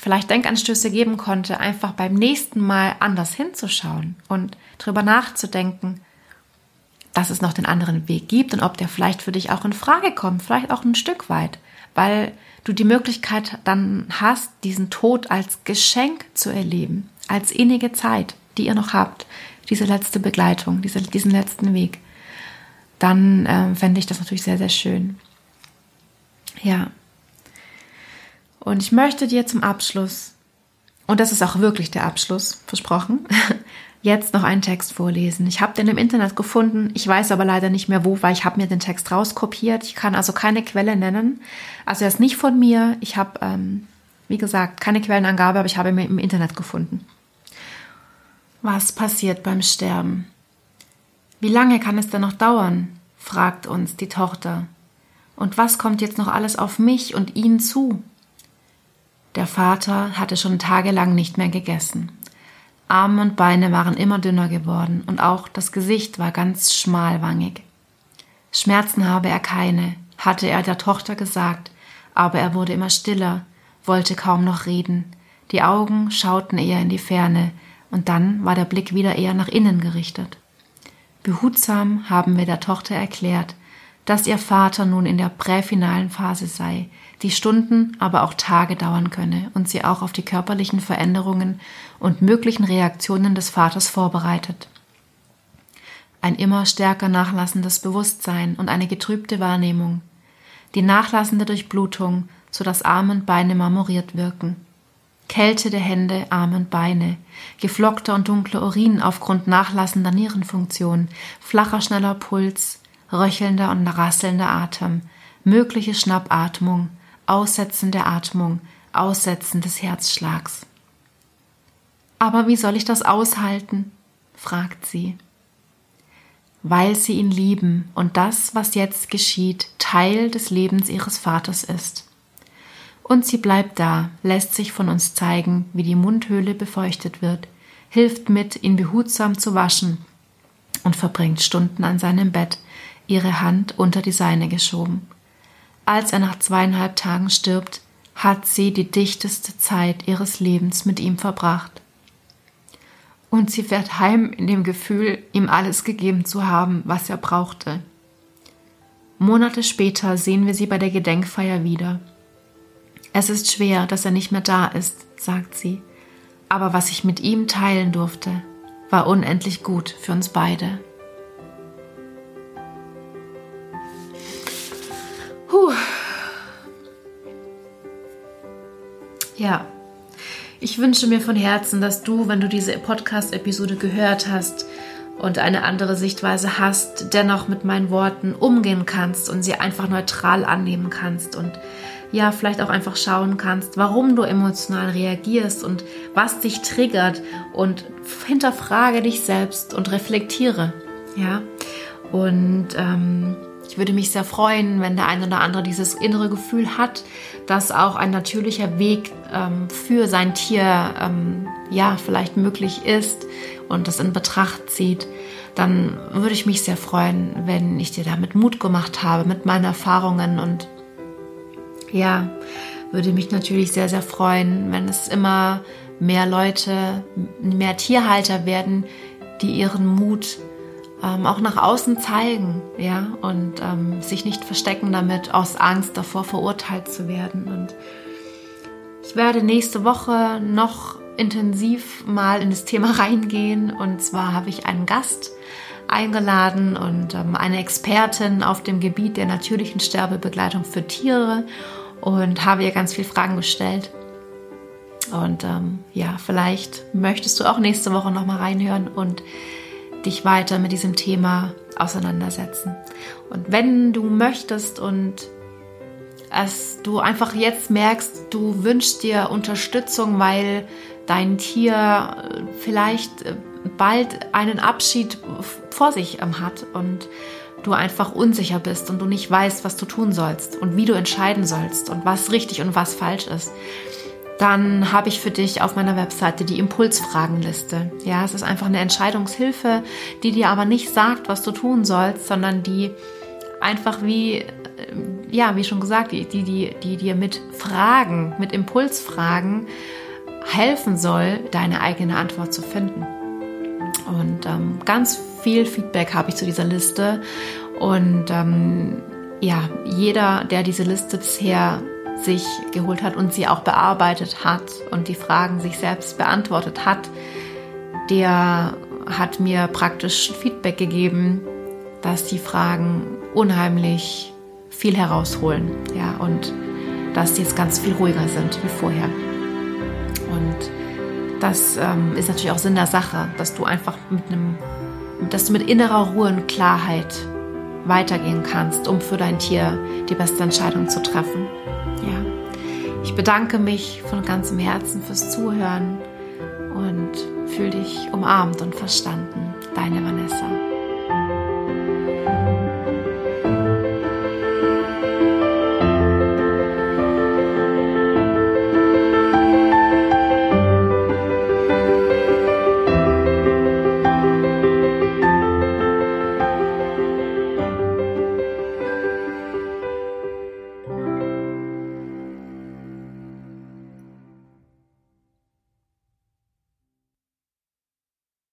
vielleicht Denkanstöße geben konnte, einfach beim nächsten Mal anders hinzuschauen und drüber nachzudenken, dass es noch den anderen Weg gibt und ob der vielleicht für dich auch in Frage kommt, vielleicht auch ein Stück weit, weil du die Möglichkeit dann hast, diesen Tod als Geschenk zu erleben, als innige Zeit, die ihr noch habt, diese letzte Begleitung, diese, diesen letzten Weg dann äh, fände ich das natürlich sehr, sehr schön. Ja. Und ich möchte dir zum Abschluss, und das ist auch wirklich der Abschluss, versprochen, jetzt noch einen Text vorlesen. Ich habe den im Internet gefunden, ich weiß aber leider nicht mehr wo, weil ich habe mir den Text rauskopiert. Ich kann also keine Quelle nennen. Also er ist nicht von mir. Ich habe, ähm, wie gesagt, keine Quellenangabe, aber ich habe ihn im Internet gefunden. Was passiert beim Sterben? Wie lange kann es denn noch dauern? fragt uns die Tochter. Und was kommt jetzt noch alles auf mich und ihn zu? Der Vater hatte schon tagelang nicht mehr gegessen. Arme und Beine waren immer dünner geworden und auch das Gesicht war ganz schmalwangig. Schmerzen habe er keine, hatte er der Tochter gesagt, aber er wurde immer stiller, wollte kaum noch reden. Die Augen schauten eher in die Ferne, und dann war der Blick wieder eher nach innen gerichtet. Behutsam haben wir der Tochter erklärt, dass ihr Vater nun in der präfinalen Phase sei, die Stunden, aber auch Tage dauern könne und sie auch auf die körperlichen Veränderungen und möglichen Reaktionen des Vaters vorbereitet. Ein immer stärker nachlassendes Bewusstsein und eine getrübte Wahrnehmung, die nachlassende Durchblutung, so dass Arme und Beine marmoriert wirken, Kälte der Hände, Arme und Beine, geflockter und dunkler Urin aufgrund nachlassender Nierenfunktion, flacher, schneller Puls, röchelnder und rasselnder Atem, mögliche Schnappatmung, Aussetzen der Atmung, Aussetzen des Herzschlags. Aber wie soll ich das aushalten? fragt sie. Weil sie ihn lieben und das, was jetzt geschieht, Teil des Lebens ihres Vaters ist. Und sie bleibt da, lässt sich von uns zeigen, wie die Mundhöhle befeuchtet wird, hilft mit, ihn behutsam zu waschen und verbringt Stunden an seinem Bett, ihre Hand unter die seine geschoben. Als er nach zweieinhalb Tagen stirbt, hat sie die dichteste Zeit ihres Lebens mit ihm verbracht. Und sie fährt heim in dem Gefühl, ihm alles gegeben zu haben, was er brauchte. Monate später sehen wir sie bei der Gedenkfeier wieder. Es ist schwer, dass er nicht mehr da ist, sagt sie, aber was ich mit ihm teilen durfte, war unendlich gut für uns beide. Puh. Ja, ich wünsche mir von Herzen, dass du, wenn du diese Podcast-Episode gehört hast und eine andere Sichtweise hast, dennoch mit meinen Worten umgehen kannst und sie einfach neutral annehmen kannst und ja, vielleicht auch einfach schauen kannst, warum du emotional reagierst und was dich triggert und hinterfrage dich selbst und reflektiere. Ja, und ähm, ich würde mich sehr freuen, wenn der ein oder andere dieses innere Gefühl hat, dass auch ein natürlicher Weg ähm, für sein Tier ähm, ja vielleicht möglich ist und das in Betracht zieht, dann würde ich mich sehr freuen, wenn ich dir damit Mut gemacht habe mit meinen Erfahrungen und ja, würde mich natürlich sehr, sehr freuen, wenn es immer mehr Leute, mehr Tierhalter werden, die ihren Mut ähm, auch nach außen zeigen, ja, und ähm, sich nicht verstecken damit aus Angst davor verurteilt zu werden. Und ich werde nächste Woche noch intensiv mal in das Thema reingehen. Und zwar habe ich einen Gast eingeladen und ähm, eine Expertin auf dem Gebiet der natürlichen Sterbebegleitung für Tiere und habe ihr ganz viele Fragen gestellt. Und ähm, ja, vielleicht möchtest du auch nächste Woche noch mal reinhören und dich weiter mit diesem Thema auseinandersetzen. Und wenn du möchtest und es du einfach jetzt merkst, du wünschst dir Unterstützung, weil dein Tier äh, vielleicht äh, bald einen Abschied vor sich ähm, hat und du einfach unsicher bist und du nicht weißt, was du tun sollst und wie du entscheiden sollst und was richtig und was falsch ist, dann habe ich für dich auf meiner Webseite die Impulsfragenliste. Ja, es ist einfach eine Entscheidungshilfe, die dir aber nicht sagt, was du tun sollst, sondern die einfach wie, äh, ja, wie schon gesagt, die, die, die, die dir mit Fragen, mit Impulsfragen helfen soll, deine eigene Antwort zu finden. Und ähm, ganz viel Feedback habe ich zu dieser Liste. Und ähm, ja, jeder, der diese Liste bisher sich geholt hat und sie auch bearbeitet hat und die Fragen sich selbst beantwortet hat, der hat mir praktisch Feedback gegeben, dass die Fragen unheimlich viel herausholen, ja, und dass die jetzt ganz viel ruhiger sind wie vorher. Und das ähm, ist natürlich auch Sinn der Sache, dass du einfach mit einem, dass du mit innerer Ruhe und Klarheit weitergehen kannst, um für dein Tier die beste Entscheidung zu treffen. Ich bedanke mich von ganzem Herzen fürs Zuhören und fühle dich umarmt und verstanden. Deine Vanessa.